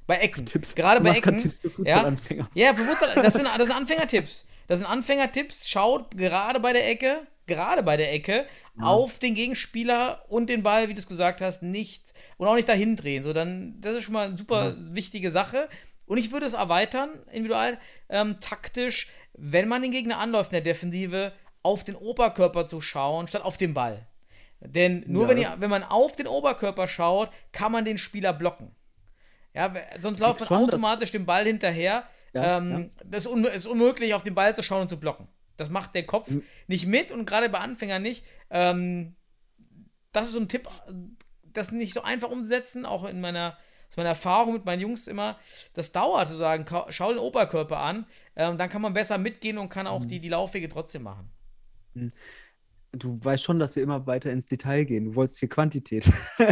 Bei Ecken. Tipps. Gerade bei Ecken. Tipps für ja, Futsalanfänger. ja, für Futsal, das sind, das sind Anfängertipps. Das sind Anfängertipps. Schaut gerade bei der Ecke, gerade bei der Ecke, auf den Gegenspieler und den Ball, wie du es gesagt hast, nicht und auch nicht dahin drehen. So, dann, das ist schon mal eine super wichtige Sache. Und ich würde es erweitern, individual, ähm, taktisch, wenn man den Gegner anläuft in der Defensive, auf den Oberkörper zu schauen, statt auf den Ball. Denn nur Ja, wenn, ihr, wenn man auf den Oberkörper schaut, kann man den Spieler blocken. Ja, sonst läuft man automatisch dem Ball hinterher. Ja, ähm, ja. Das ist, un ist unmöglich, auf den Ball zu schauen und zu blocken. Das macht der Kopf Mhm. nicht mit und gerade bei Anfängern nicht. Ähm, das ist so ein Tipp, das nicht so einfach umzusetzen, auch in meiner, aus meiner Erfahrung mit meinen Jungs immer. Das dauert zu sagen, schau den Oberkörper an, ähm, dann kann man besser mitgehen und kann Mhm. auch die, die Laufwege trotzdem machen. Du weißt schon, dass wir immer weiter ins Detail gehen. Du wolltest hier Quantität. Nee,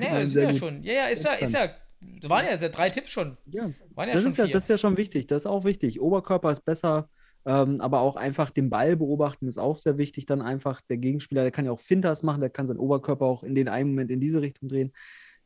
Nein, ist ja schon. Ja, ja, ist ja, ist ja. Das waren ja ja drei Tipps schon. Ja, Waren ja das schon ist ja, vier. das ist ja schon wichtig. Das ist auch wichtig. Oberkörper ist besser, ähm, aber auch einfach den Ball beobachten ist auch sehr wichtig. Dann einfach der Gegenspieler, der kann ja auch Finters machen, der kann seinen Oberkörper auch in den einen Moment in diese Richtung drehen.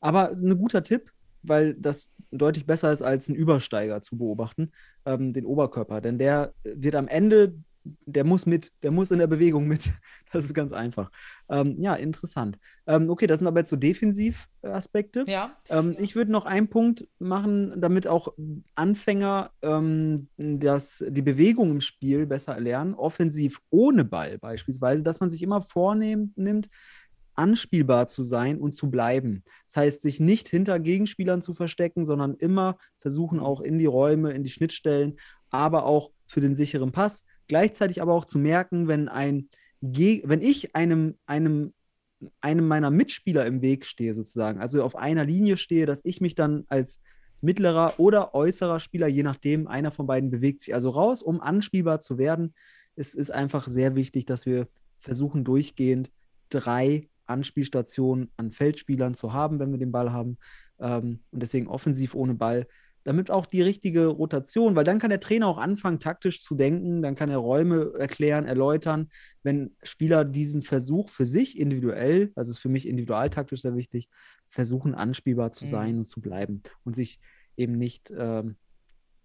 Aber ein guter Tipp, weil das deutlich besser ist, als einen Übersteiger zu beobachten, ähm, den Oberkörper. Denn der wird am Ende, der muss mit, der muss in der Bewegung mit. Das ist ganz einfach. Ähm, ja, interessant. Ähm, okay, das sind aber jetzt so Defensivaspekte. ja, Ähm, ich würde noch einen Punkt machen, damit auch Anfänger ähm, das, die Bewegung im Spiel besser lernen. Offensiv ohne Ball beispielsweise, dass man sich immer vornimmt, nimmt, anspielbar zu sein und zu bleiben. Das heißt, sich nicht hinter Gegenspielern zu verstecken, sondern immer versuchen, auch in die Räume, in die Schnittstellen, aber auch für den sicheren Pass. Gleichzeitig aber auch zu merken, wenn ein wenn ich einem, einem einem meiner Mitspieler im Weg stehe, sozusagen, also auf einer Linie stehe, dass ich mich dann als mittlerer oder äußerer Spieler, je nachdem, einer von beiden bewegt sich also raus, um anspielbar zu werden. Es ist einfach sehr wichtig, dass wir versuchen, durchgehend drei Anspielstationen an Feldspielern zu haben, wenn wir den Ball haben. Ähm, und deswegen offensiv ohne Ball damit auch die richtige Rotation, weil dann kann der Trainer auch anfangen, taktisch zu denken, dann kann er Räume erklären, erläutern, wenn Spieler diesen Versuch für sich individuell, also ist für mich individualtaktisch sehr wichtig, versuchen anspielbar zu Mhm. sein und zu bleiben und sich eben nicht ähm,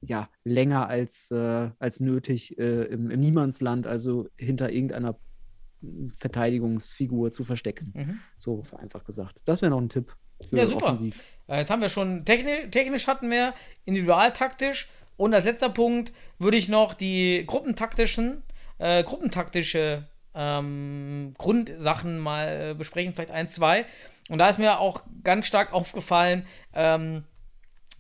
ja, länger als, äh, als nötig äh, im, im Niemandsland, also hinter irgendeiner Verteidigungsfigur zu verstecken. mhm. So vereinfacht gesagt. Das wäre noch ein Tipp für Ja, super. offensiv. Äh, Jetzt haben wir schon techni technisch hatten wir, individualtaktisch und als letzter Punkt würde ich noch die gruppentaktischen, äh, gruppentaktische ähm, Grundsachen mal äh, besprechen, vielleicht ein, zwei. Und da ist mir auch ganz stark aufgefallen, ähm,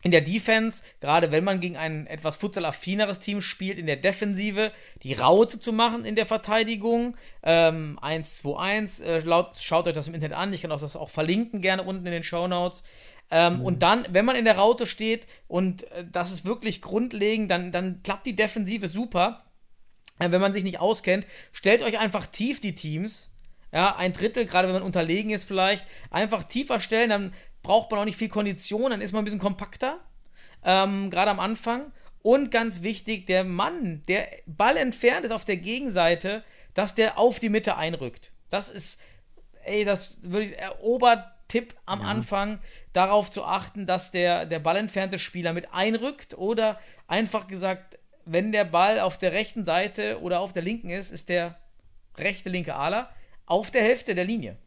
in der Defense, gerade wenn man gegen ein etwas futsal-affineres Team spielt, in der Defensive die Raute zu machen in der Verteidigung. Ähm, 1-2-1, äh, laut, schaut euch das im Internet an. Ich kann auch das auch verlinken, gerne unten in den Shownotes. Ähm, Und dann, wenn man in der Raute steht und äh, das ist wirklich grundlegend, dann, dann klappt die Defensive super. Äh, wenn man sich nicht auskennt, stellt euch einfach tief die Teams. Ja, ein Drittel, gerade wenn man unterlegen ist, vielleicht einfach tiefer stellen, dann braucht man auch nicht viel Kondition, dann ist man ein bisschen kompakter. Ähm, gerade am Anfang. Und ganz wichtig, der Mann, der Ball entfernt ist auf der Gegenseite, dass der auf die Mitte einrückt. Das ist, ey, das würde ich, äh, Obertipp am Anfang, darauf zu achten, dass der, der ballentfernte Spieler mit einrückt oder einfach gesagt, wenn der Ball auf der rechten Seite oder auf der linken ist, ist der rechte, linke Aler auf der Hälfte der Linie.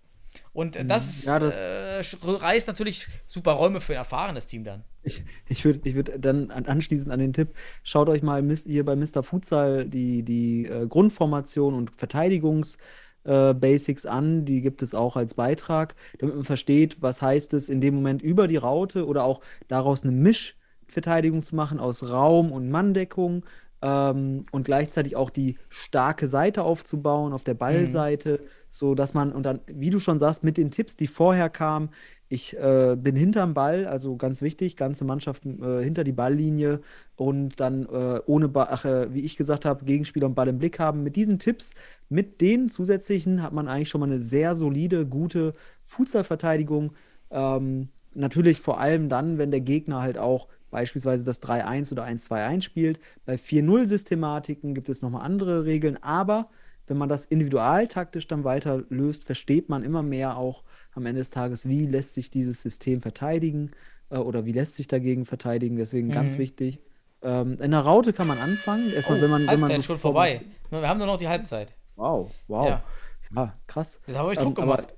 Und äh, das, Ja, das- äh, reißt natürlich super Räume für ein erfahrenes Team dann. Ich, ich würde ich würd dann an, anschließend an den Tipp, schaut euch mal hier bei Mr. Futsal die, die äh, Grundformation und Verteidigungsbasics äh, Basics an. Die gibt es auch als Beitrag, damit man versteht, was heißt es in dem Moment über die Raute oder auch daraus eine Mischverteidigung zu machen aus Raum- und Manndeckung ähm, und gleichzeitig auch die starke Seite aufzubauen auf der Ballseite, so dass man und dann, wie du schon sagst, mit den Tipps, die vorher kamen, ich äh, bin hinterm Ball, also ganz wichtig, ganze Mannschaft äh, hinter die Balllinie und dann äh, ohne, ba ach, äh, wie ich gesagt habe, Gegenspieler und Ball im Blick haben. Mit diesen Tipps, mit den zusätzlichen, hat man eigentlich schon mal eine sehr solide, gute Futsal-Verteidigung. Ähm, natürlich vor allem dann, wenn der Gegner halt auch beispielsweise das 3-1 oder 1-2-1 spielt. Bei 4-0-Systematiken gibt es nochmal andere Regeln, aber wenn man das individualtaktisch dann weiter löst, versteht man immer mehr auch am Ende des Tages, wie lässt sich dieses System verteidigen äh, oder wie lässt sich dagegen verteidigen. Deswegen ganz Mhm. wichtig. Ähm, in der Raute kann man anfangen. Erstmal, Oh, wenn man, wenn man Halbzeit so schon vorbei. Wir haben nur noch die Halbzeit. Wow, wow. Ja. Ja, krass. Das habe ich Ähm, Druck aber gemacht.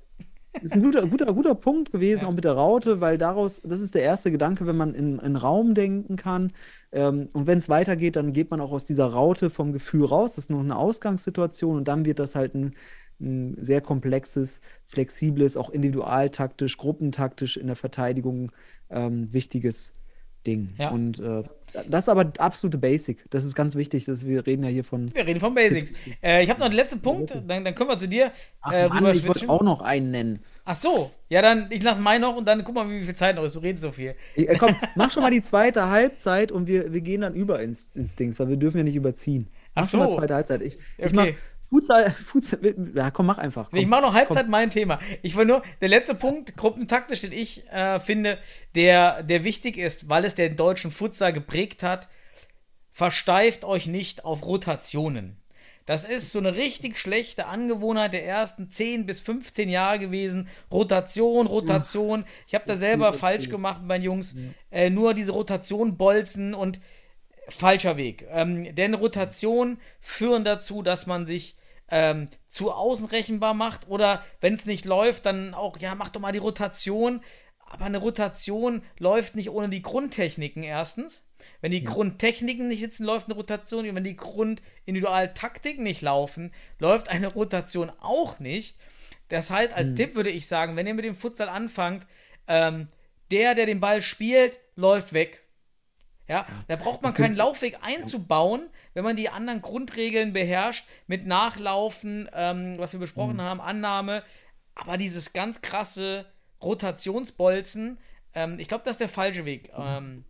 ist ein guter, guter, guter Punkt gewesen, Ja. auch mit der Raute, weil daraus, das ist der erste Gedanke, wenn man in, in Raum denken kann. Ähm, und wenn es weitergeht, dann geht man auch aus dieser Raute vom Gefühl raus. Das ist noch eine Ausgangssituation und dann wird das halt ein, ein sehr komplexes, flexibles, auch individualtaktisch, gruppentaktisch in der Verteidigung ähm, wichtiges Ding. Ja. Und äh, das ist aber absolute Basic. Das ist ganz wichtig. Dass wir reden ja hier von. Wir reden von Basics. Äh, ich habe noch den letzten Punkt, dann, dann können wir zu dir Ach äh, Mann, ich wollte auch noch einen nennen. Ach so, ja dann, ich lasse meinen noch und dann guck mal, wie viel Zeit noch ist. Du redest so viel. Äh, Komm, mach schon mal die zweite Halbzeit und wir, wir gehen dann über ins, ins Dings, weil wir dürfen ja nicht überziehen. Mach Ach schon mal so. zweite Halbzeit. Ich, ich Okay. mach Futsal, Futsal, ja komm, mach einfach. Komm. Ich mache noch Halbzeit mein Thema. Ich will nur, der letzte Punkt, gruppentaktisch, den ich äh, finde, der, der wichtig ist, weil es den deutschen Futsal geprägt hat, versteift euch nicht auf Rotationen. Das ist so eine richtig schlechte Angewohnheit der ersten 10 bis 15 Jahre gewesen. Rotation, Rotation. Ich habe da selber falsch gemacht bei den Jungs. Äh, nur diese Rotation bolzen und falscher Weg. Ähm, denn Rotationen führen dazu, dass man sich ähm, zu außen rechenbar macht oder wenn es nicht läuft, dann auch, ja, mach doch mal die Rotation. Aber eine Rotation läuft nicht ohne die Grundtechniken erstens. Wenn die Grundtechniken nicht sitzen, läuft eine Rotation. Und wenn die Grundindividualtaktiken nicht laufen, läuft eine Rotation auch nicht. Das heißt, als Tipp würde ich sagen, wenn ihr mit dem Futsal anfangt, ähm, der, der den Ball spielt, läuft weg. Ja, da braucht man keinen Laufweg einzubauen, wenn man die anderen Grundregeln beherrscht, mit Nachlaufen, ähm, was wir besprochen haben, Annahme. Aber dieses ganz krasse Rotationsbolzen, ähm, ich glaube, das ist der falsche Weg. Ähm,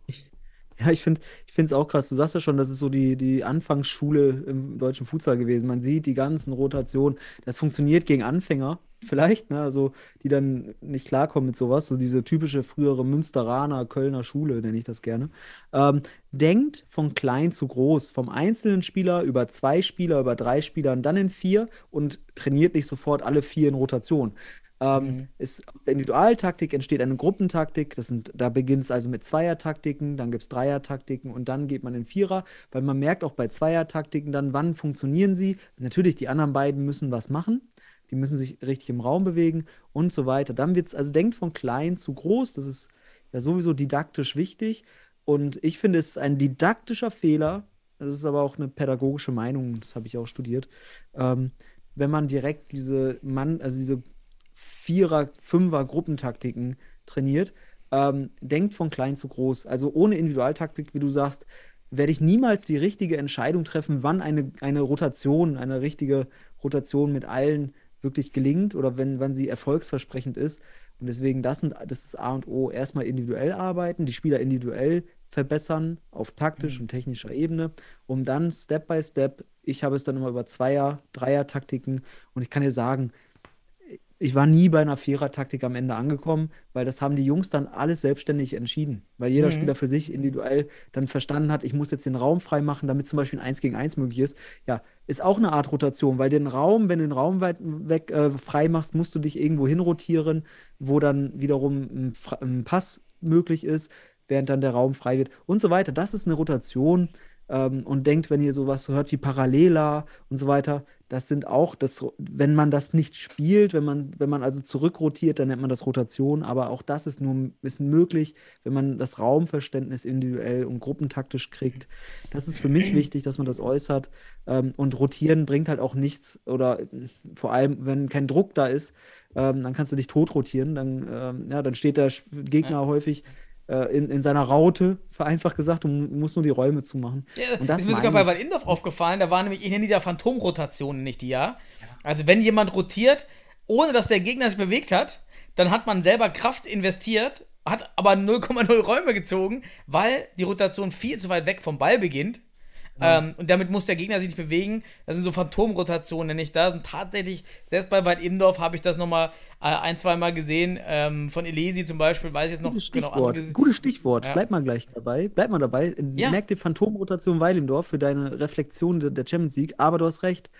Ja, ich finde es auch krass. Du sagst ja schon, das ist so die, die Anfangsschule im deutschen Futsal gewesen. Man sieht die ganzen Rotationen. Das funktioniert gegen Anfänger vielleicht, ne? Also die dann nicht klarkommen mit sowas. So diese typische frühere Münsteraner, Kölner Schule, nenne ich das gerne. Ähm, denkt von klein zu groß, vom einzelnen Spieler über zwei Spieler, über drei Spieler und dann in vier und trainiert nicht sofort alle vier in Rotation. Ähm, ist, aus der Individualtaktik entsteht eine Gruppentaktik. Das sind, da beginnt es also mit Zweiertaktiken, dann gibt es Dreiertaktiken und dann geht man in Vierer, weil man merkt auch bei Zweiertaktiken dann, wann funktionieren sie. Natürlich, die anderen beiden müssen was machen. Die müssen sich richtig im Raum bewegen und so weiter. Dann wird es, also denkt von klein zu groß. Das ist ja sowieso didaktisch wichtig. Und ich finde, es ist ein didaktischer Fehler. Das ist aber auch eine pädagogische Meinung, das habe ich auch studiert. Ähm, wenn man direkt diese Mann, also diese Vierer-, Fünfer-Gruppentaktiken trainiert, ähm, denkt von klein zu groß. Also ohne Individualtaktik, wie du sagst, werde ich niemals die richtige Entscheidung treffen, wann eine, eine Rotation, eine richtige Rotation mit allen wirklich gelingt oder wenn, wann sie erfolgsversprechend ist. Und deswegen, das, sind, das ist A und O, erstmal individuell arbeiten, die Spieler individuell verbessern auf taktisch und technischer Ebene, um dann Step by Step, ich habe es dann immer über Zweier-, Dreier-Taktiken. Und ich kann dir sagen, ich war nie bei einer Vierer-Taktik am Ende angekommen, weil das haben die Jungs dann alles selbstständig entschieden. Weil jeder Mhm. Spieler für sich individuell dann verstanden hat, ich muss jetzt den Raum frei machen, damit zum Beispiel ein 1 gegen 1 möglich ist. Ja, ist auch eine Art Rotation, weil den Raum, wenn du den Raum weit weg äh, frei machst, musst du dich irgendwo hinrotieren, wo dann wiederum ein, ein Pass möglich ist, während dann der Raum frei wird und so weiter. Das ist eine Rotation. Ähm, und denkt, wenn ihr sowas hört wie Parallela und so weiter, das sind auch, das, wenn man das nicht spielt, wenn man, wenn man also zurückrotiert, dann nennt man das Rotation, aber auch das ist nur ist möglich, wenn man das Raumverständnis individuell und gruppentaktisch kriegt. Das ist für mich wichtig, dass man das äußert. Ähm, und rotieren bringt halt auch nichts oder äh, vor allem, wenn kein Druck da ist, ähm, dann kannst du dich tot rotieren, dann, ähm, ja, dann steht der Gegner häufig äh, in, in seiner Raute, vereinfacht gesagt, und muss nur die Räume zumachen. Ja, Und das ist mir sogar bei ich. Waldindorf aufgefallen, da war nämlich in dieser Phantomrotation nicht die, ja? Also wenn jemand rotiert, ohne dass der Gegner sich bewegt hat, dann hat man selber Kraft investiert, hat aber 0,0 Räume gezogen, weil die Rotation viel zu weit weg vom Ball beginnt. Ähm, und damit muss der Gegner sich nicht bewegen. Das sind so Phantomrotationen, nenne ich das. Und tatsächlich, selbst bei Wald Imdorf habe ich das nochmal äh, ein, zwei Mal gesehen. Ähm, von Elesi zum Beispiel, weiß ich jetzt noch Gutes genau. Stichwort. andere- Gutes Stichwort. Ja. Bleib mal gleich dabei. Bleib mal dabei. Ja. Merk dir Phantomrotation Weilendorf für deine Reflexion der, der Champions League. Aber du hast recht.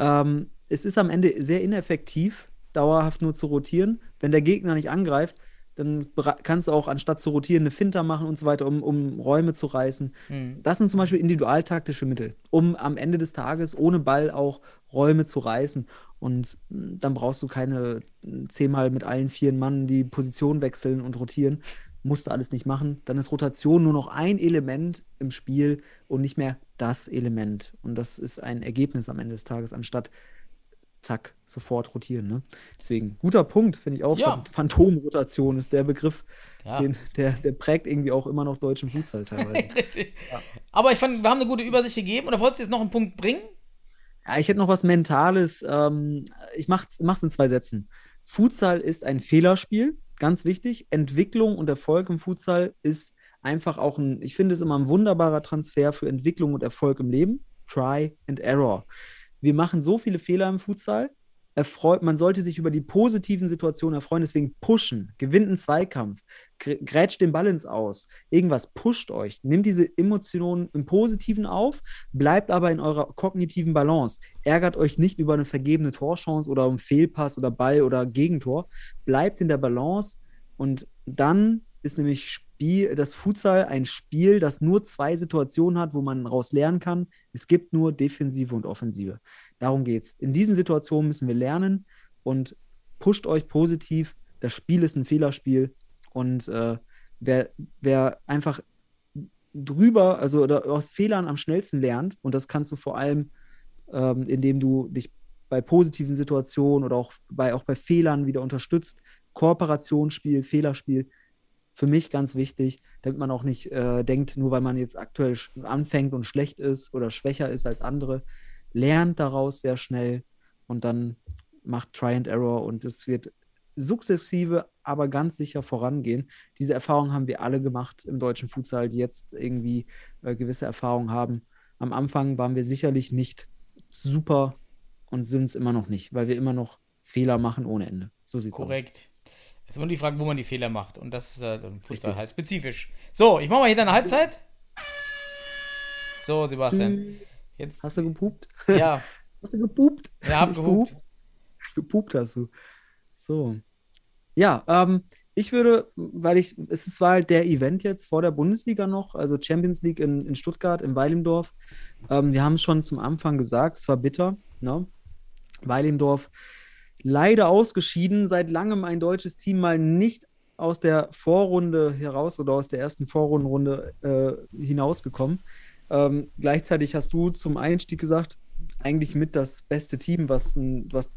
Ähm, es ist am Ende sehr ineffektiv, dauerhaft nur zu rotieren. Wenn der Gegner nicht angreift, dann kannst du auch anstatt zu rotieren eine Finter machen und so weiter, um, um Räume zu reißen. Hm. Das sind zum Beispiel individualtaktische Mittel, um am Ende des Tages ohne Ball auch Räume zu reißen. Und mh, dann brauchst du keine mh, zehnmal mit allen vier Mann die Position wechseln und rotieren. Musst du alles nicht machen. Dann ist Rotation nur noch ein Element im Spiel und nicht mehr das Element. Und das ist ein Ergebnis am Ende des Tages, anstatt zack, sofort rotieren. Ne? Deswegen, guter Punkt, finde ich auch. Ja. Phan- Phantomrotation ist der Begriff, Ja. den, der, der prägt irgendwie auch immer noch deutschen Futsal teilweise. Richtig. Aber ich fand, wir haben eine gute Übersicht gegeben. Oder wolltest du jetzt noch einen Punkt bringen? Ja, ich hätte noch was Mentales. Ähm, ich mach's, mach's in zwei Sätzen. Futsal ist ein Fehlerspiel, ganz wichtig. Entwicklung und Erfolg im Futsal ist einfach auch ein, ich finde es immer ein wunderbarer Transfer für Entwicklung und Erfolg im Leben. Try and Error. Wir machen so viele Fehler im Futsal. Erfreut, man sollte sich über die positiven Situationen erfreuen, deswegen pushen, gewinnt einen Zweikampf, gr- grätscht den Ball ins Aus, irgendwas pusht euch, nimmt diese Emotionen im Positiven auf, bleibt aber in eurer kognitiven Balance, ärgert euch nicht über eine vergebene Torchance oder um Fehlpass oder Ball oder Gegentor, bleibt in der Balance und dann ist nämlich Spiel, das Futsal ein Spiel, das nur zwei Situationen hat, wo man daraus lernen kann. Es gibt nur Defensive und Offensive. Darum geht's. In diesen Situationen müssen wir lernen und pusht euch positiv. Das Spiel ist ein Fehlerspiel und äh, wer, wer einfach drüber, also aus Fehlern am schnellsten lernt, und das kannst du vor allem, ähm, indem du dich bei positiven Situationen oder auch bei, auch bei Fehlern wieder unterstützt, Kooperationsspiel, Fehlerspiel, für mich ganz wichtig, damit man auch nicht äh, denkt, nur weil man jetzt aktuell anfängt und schlecht ist oder schwächer ist als andere, lernt daraus sehr schnell und dann macht Try and Error und es wird sukzessive, aber ganz sicher vorangehen. Diese Erfahrung haben wir alle gemacht im deutschen Futsal, die jetzt irgendwie äh, gewisse Erfahrungen haben. Am Anfang waren wir sicherlich nicht super und sind es immer noch nicht, weil wir immer noch Fehler machen ohne Ende. So sieht's aus. Korrekt. Es ist immer die Frage, wo man die Fehler macht. Und das ist äh, im Richtig. halt spezifisch. So, ich mache mal hier deine Halbzeit. So, Sebastian. Jetzt, Hast du gepupt? ja, Hast du gepupt? haben Nicht gehupt. Gepupt hast du. So. Ja, ähm, ich würde, weil ich, es ist- war halt der Event jetzt vor der Bundesliga noch, also Champions League in, in Stuttgart, in Weilimdorf. Ähm, wir haben es schon zum Anfang gesagt, es war bitter. Ne? Weilimdorf leider ausgeschieden, seit langem ein deutsches Team mal nicht aus der Vorrunde heraus oder aus der ersten Vorrundenrunde äh, hinausgekommen. Ähm, gleichzeitig hast du zum Einstieg gesagt, eigentlich mit das beste Team, was, was,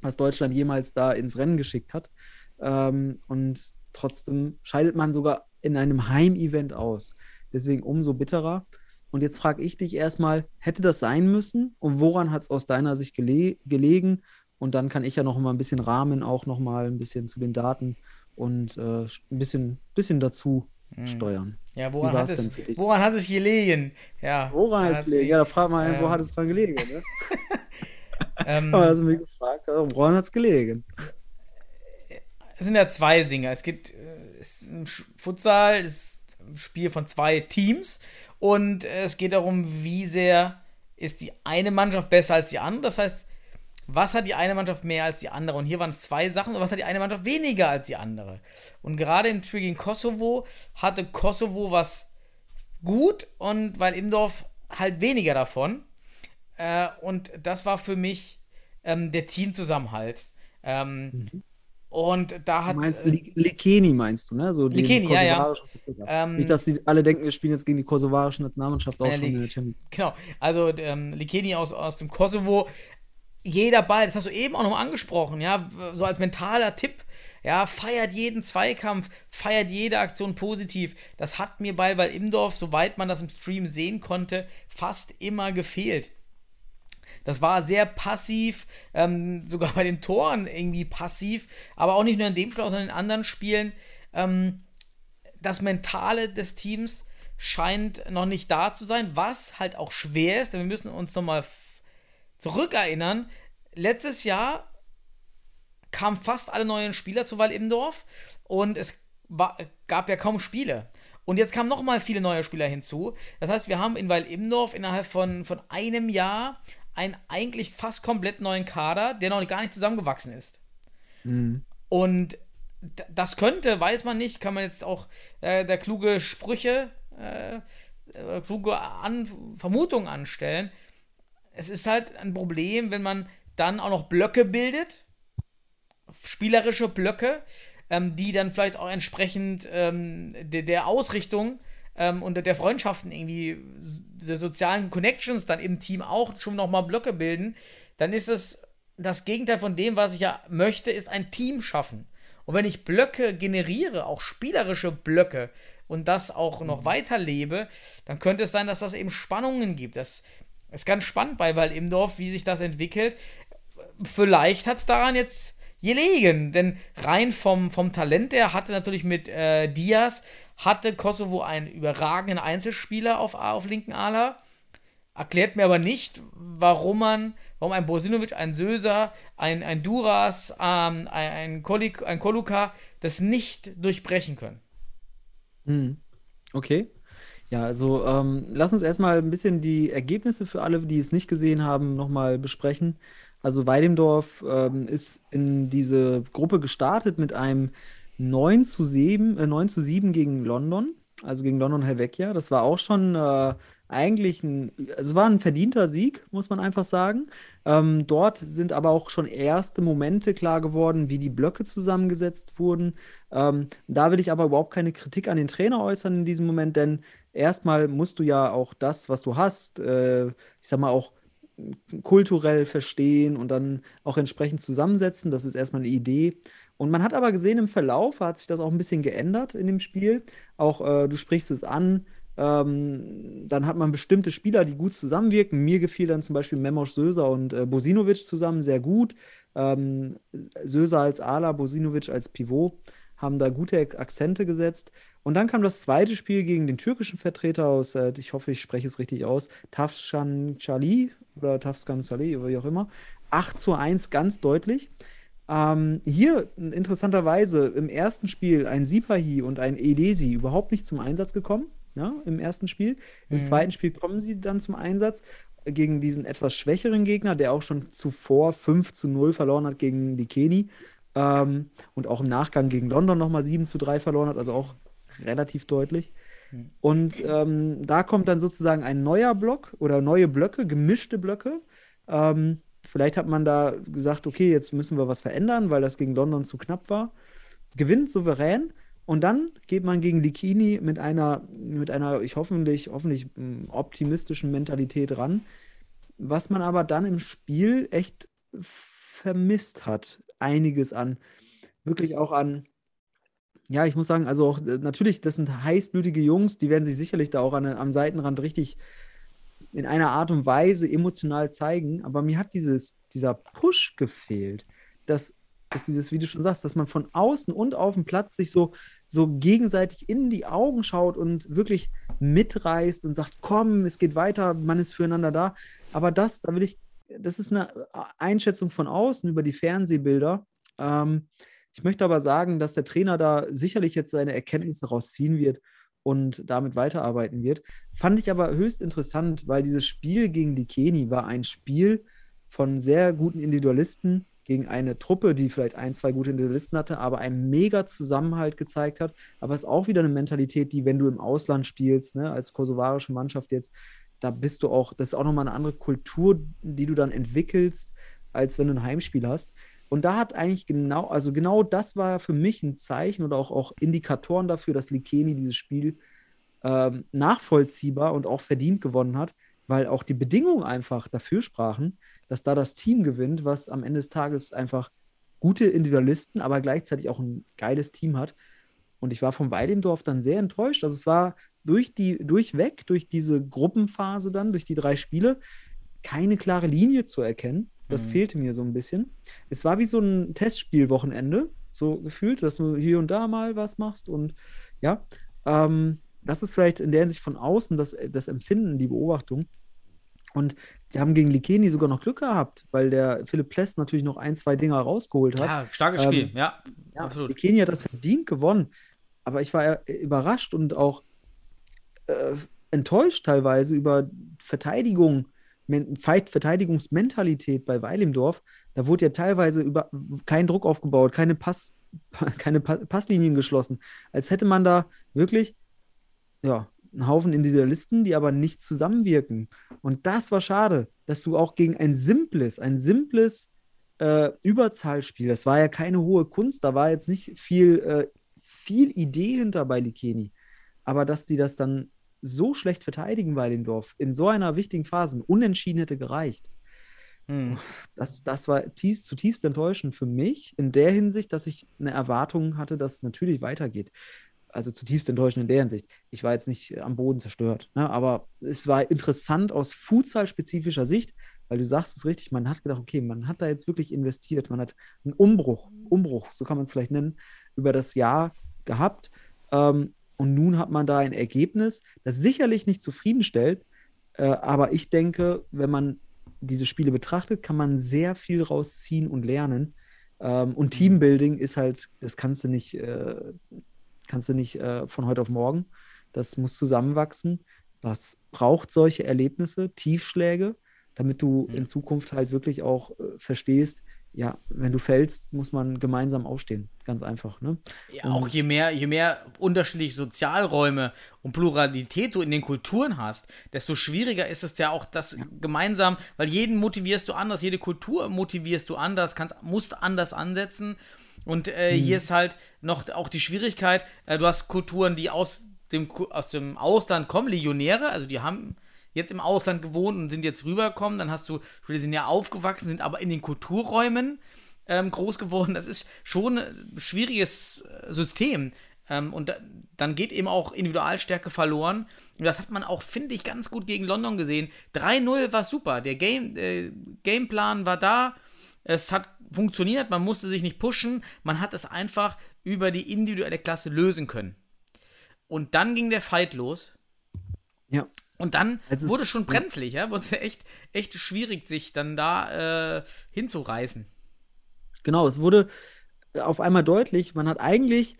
was Deutschland jemals da ins Rennen geschickt hat. Ähm, und trotzdem scheidet man sogar in einem Heimevent aus. Deswegen umso bitterer. Und jetzt frage ich dich erstmal, hätte das sein müssen? Und woran hat es aus deiner Sicht gele gelegen? Und dann kann ich ja noch mal ein bisschen rahmen, auch noch mal ein bisschen zu den Daten und äh, ein bisschen, bisschen dazu steuern. Ja, woran hat, es, woran hat es gelegen? Ja, Woran hat es gelegen? Ja, da frag mal, wo Ähm, hat es dran gelegen? Ne? Ähm, Aber das mich gefragt, also, woran hat es gelegen? es sind ja zwei Dinge. Es gibt äh, es Futsal, es ist ein Spiel von zwei Teams und äh, es geht darum, wie sehr ist die eine Mannschaft besser als die andere. Das heißt, was hat die eine Mannschaft mehr als die andere? Und hier waren es zwei Sachen. Und was hat die eine Mannschaft weniger als die andere? Und gerade im Spiel gegen Kosovo hatte Kosovo was gut und weil Imdorf halt weniger davon. Äh, und das war für mich ähm, der Teamzusammenhalt. Ähm, Und da Du hat. meinst äh, Lekeni meinst du, ne? So Lekeni, ja, ja. Ähm, Nicht, dass die alle denken, wir spielen jetzt gegen die kosovarische Nationalmannschaft auch Ja, schon Leg- in der Champions Genau, also ähm, Likeni aus, aus dem Kosovo, jeder Ball, das hast du eben auch noch mal angesprochen, ja, so als mentaler Tipp, ja, feiert jeden Zweikampf, feiert jede Aktion positiv. Das hat mir bei Ball Imdorf, soweit man das im Stream sehen konnte, fast immer gefehlt. Das war sehr passiv, ähm, sogar bei den Toren irgendwie passiv, aber auch nicht nur in dem Spiel, sondern in anderen Spielen. Ähm, das Mentale des Teams scheint noch nicht da zu sein, was halt auch schwer ist, denn wir müssen uns nochmal zurückerinnern. Letztes Jahr kamen fast alle neuen Spieler zu Wall Imdorf und es war, gab ja kaum Spiele. Und jetzt kamen nochmal viele neue Spieler hinzu. Das heißt, wir haben in Weil Imdorf innerhalb von, von einem Jahr einen eigentlich fast komplett neuen Kader, der noch gar nicht zusammengewachsen ist. Mhm. Und das könnte, weiß man nicht, kann man jetzt auch äh, der kluge Sprüche, äh, äh, kluge An Vermutungen anstellen. Es ist halt ein Problem, wenn man dann auch noch Blöcke bildet, spielerische Blöcke, ähm, die dann vielleicht auch entsprechend ähm, der, der Ausrichtung ähm, und der Freundschaften irgendwie, der sozialen Connections dann im Team auch schon nochmal Blöcke bilden, dann ist es das Gegenteil von dem, was ich ja möchte, ist ein Team schaffen. Und wenn ich Blöcke generiere, auch spielerische Blöcke, und das auch noch weiterlebe, dann könnte es sein, dass das eben Spannungen gibt. Ist ganz spannend bei Weil im Dorf, wie sich das entwickelt. Vielleicht hat es daran jetzt gelegen, denn rein vom, vom Talent her hatte natürlich mit äh, Diaz, hatte Kosovo einen überragenden Einzelspieler auf, auf linken Ala. Erklärt mir aber nicht, warum man, warum ein Bosinovic, ein Söser, ein, ein Duras, ähm, ein, ein, Kolik, ein Koluka das nicht durchbrechen können. Hm. Okay. Ja, also ähm, lass uns erstmal ein bisschen die Ergebnisse für alle, die es nicht gesehen haben, nochmal besprechen. Also Weidemdorf ähm, ist in diese Gruppe gestartet mit einem 9 zu 7, äh, 9 zu 7 gegen London, also gegen London Helvetia. Das war auch schon äh, eigentlich ein, also war ein verdienter Sieg, muss man einfach sagen. Ähm, dort sind aber auch schon erste Momente klar geworden, wie die Blöcke zusammengesetzt wurden. Ähm, da will ich aber überhaupt keine Kritik an den Trainer äußern in diesem Moment, denn erstmal musst du ja auch das, was du hast, äh, ich sag mal auch kulturell verstehen und dann auch entsprechend zusammensetzen. Das ist erstmal eine Idee. Und man hat aber gesehen, im Verlauf hat sich das auch ein bisschen geändert in dem Spiel. Auch äh, du sprichst es an. Ähm, dann hat man bestimmte Spieler, die gut zusammenwirken. Mir gefiel dann zum Beispiel Memoš Söser und äh, Bosinovic zusammen sehr gut. Ähm, Söser als Ala, Bosinovic als Pivot haben da gute Akzente gesetzt. Und dann kam das zweite Spiel gegen den türkischen Vertreter aus, äh, ich hoffe, ich spreche es richtig aus, Tafshan Chali oder Tafskan Saleh oder wie auch immer. 8 zu 1 ganz deutlich. Ähm, hier interessanterweise im ersten Spiel ein Sipahi und ein Edesi überhaupt nicht zum Einsatz gekommen. Ja, im ersten Spiel. Im Mhm. zweiten Spiel kommen sie dann zum Einsatz gegen diesen etwas schwächeren Gegner, der auch schon zuvor 5 zu 0 verloren hat gegen die Keni. Ähm, und auch im Nachgang gegen London nochmal 7 zu 3 verloren hat, also auch relativ deutlich. Und ähm, da kommt dann sozusagen ein neuer Block oder neue Blöcke, gemischte Blöcke. Ähm, vielleicht hat man da gesagt, okay, jetzt müssen wir was verändern, weil das gegen London zu knapp war. Gewinnt souverän und dann geht man gegen Likini mit einer, mit einer, ich hoffentlich, hoffentlich mm, optimistischen Mentalität ran, was man aber dann im Spiel echt vermisst hat. Einiges an, wirklich auch an, ja, ich muss sagen, also auch äh, natürlich, das sind heißblütige Jungs, die werden sich sicherlich da auch an, am Seitenrand richtig in einer Art und Weise emotional zeigen, aber mir hat dieses, dieser Push gefehlt, dass, dass dieses, wie du schon sagst, dass man von außen und auf dem Platz sich so, so gegenseitig in die Augen schaut und wirklich mitreißt und sagt, komm, es geht weiter, man ist füreinander da. Aber das, da will ich, das ist eine Einschätzung von außen über die Fernsehbilder. Ähm, ich möchte aber sagen, dass der Trainer da sicherlich jetzt seine Erkenntnisse rausziehen wird und damit weiterarbeiten wird. Fand ich aber höchst interessant, weil dieses Spiel gegen die Keni war ein Spiel von sehr guten Individualisten gegen eine Truppe, die vielleicht ein, zwei gute Individualisten hatte, aber einen mega Zusammenhalt gezeigt hat. Aber es ist auch wieder eine Mentalität, die, wenn du im Ausland spielst, ne, als kosovarische Mannschaft jetzt, da bist du auch, das ist auch nochmal eine andere Kultur, die du dann entwickelst, als wenn du ein Heimspiel hast. Und da hat eigentlich genau, also genau das war für mich ein Zeichen oder auch, auch Indikatoren dafür, dass Likeni dieses Spiel ähm, nachvollziehbar und auch verdient gewonnen hat, weil auch die Bedingungen einfach dafür sprachen, dass da das Team gewinnt, was am Ende des Tages einfach gute Individualisten, aber gleichzeitig auch ein geiles Team hat. Und ich war vom Weidemdorf dann sehr enttäuscht. Also es war durch die, durchweg, durch diese Gruppenphase dann, durch die drei Spiele, keine klare Linie zu erkennen. Das Mhm. fehlte mir so ein bisschen. Es war wie so ein Testspielwochenende, so gefühlt, dass du hier und da mal was machst. Und ja, ähm, das ist vielleicht in der Hinsicht von außen das, das Empfinden, die Beobachtung. Und sie haben gegen Likeni sogar noch Glück gehabt, weil der Philipp Pless natürlich noch ein, zwei Dinger rausgeholt hat. Ja, starkes Ähm, Spiel, ja, Ja, absolut. Likeni hat das verdient gewonnen. Aber ich war äh, überrascht und auch äh, enttäuscht teilweise über Verteidigung, Verteidigungsmentalität bei Weil im Dorf. Da wurde ja teilweise über kein Druck aufgebaut, keine Pass, keine Pa- Passlinien geschlossen. Als hätte man da wirklich, ja, einen Haufen Individualisten, die aber nicht zusammenwirken. Und das war schade, dass du auch gegen ein simples, ein simples äh, Überzahlspiel, das war ja keine hohe Kunst, da war jetzt nicht viel, äh, viel Idee hinter bei Likeni. Aber dass die das dann so schlecht verteidigen bei dem Dorf, in so einer wichtigen Phase, unentschieden hätte gereicht. Hm. Das, das war tief, zutiefst enttäuschend für mich in der Hinsicht, dass ich eine Erwartung hatte, dass es natürlich weitergeht. Also zutiefst enttäuschend in der Hinsicht. Ich war jetzt nicht am Boden zerstört, ne? aber es war interessant aus Futsal-spezifischer Sicht, weil du sagst es richtig, man hat gedacht, okay, man hat da jetzt wirklich investiert, man hat einen Umbruch, Umbruch, so kann man es vielleicht nennen, über das Jahr gehabt. Ähm, und nun hat man da ein Ergebnis, das sicherlich nicht zufriedenstellt, äh, aber ich denke, wenn man diese Spiele betrachtet, kann man sehr viel rausziehen und lernen. Ähm, und Teambuilding ist halt, das kannst du nicht, äh, kannst du nicht äh, von heute auf morgen. Das muss zusammenwachsen. Das braucht solche Erlebnisse, Tiefschläge, damit du in Zukunft halt wirklich auch äh, verstehst, ja, wenn du fällst, muss man gemeinsam aufstehen. Ganz einfach, ne? Ja, auch je mehr, je mehr unterschiedliche Sozialräume und Pluralität du in den Kulturen hast, desto schwieriger ist es ja auch, das gemeinsam, weil jeden motivierst du anders, jede Kultur motivierst du anders, kannst, musst anders ansetzen. Und äh, hier ist halt noch auch die Schwierigkeit, äh, du hast Kulturen, die aus dem, aus dem Ausland kommen, Legionäre, also die haben jetzt im Ausland gewohnt und sind jetzt rübergekommen. Dann hast du die sind ja aufgewachsen, sind aber in den Kulturräumen ähm, groß geworden. Das ist schon ein schwieriges äh, System. Ähm, und da, dann geht eben auch Individualstärke verloren. Und das hat man auch, finde ich, ganz gut gegen London gesehen. 3-0 war super. Der Game, äh, Gameplan war da. Es hat funktioniert. Man musste sich nicht pushen. Man hat es einfach über die individuelle Klasse lösen können. Und dann ging der Fight los. Ja. Und dann Also wurde es schon brenzlig, ja, wurde es echt, echt schwierig, sich dann da äh, hinzureißen. Genau, es wurde auf einmal deutlich, man hat eigentlich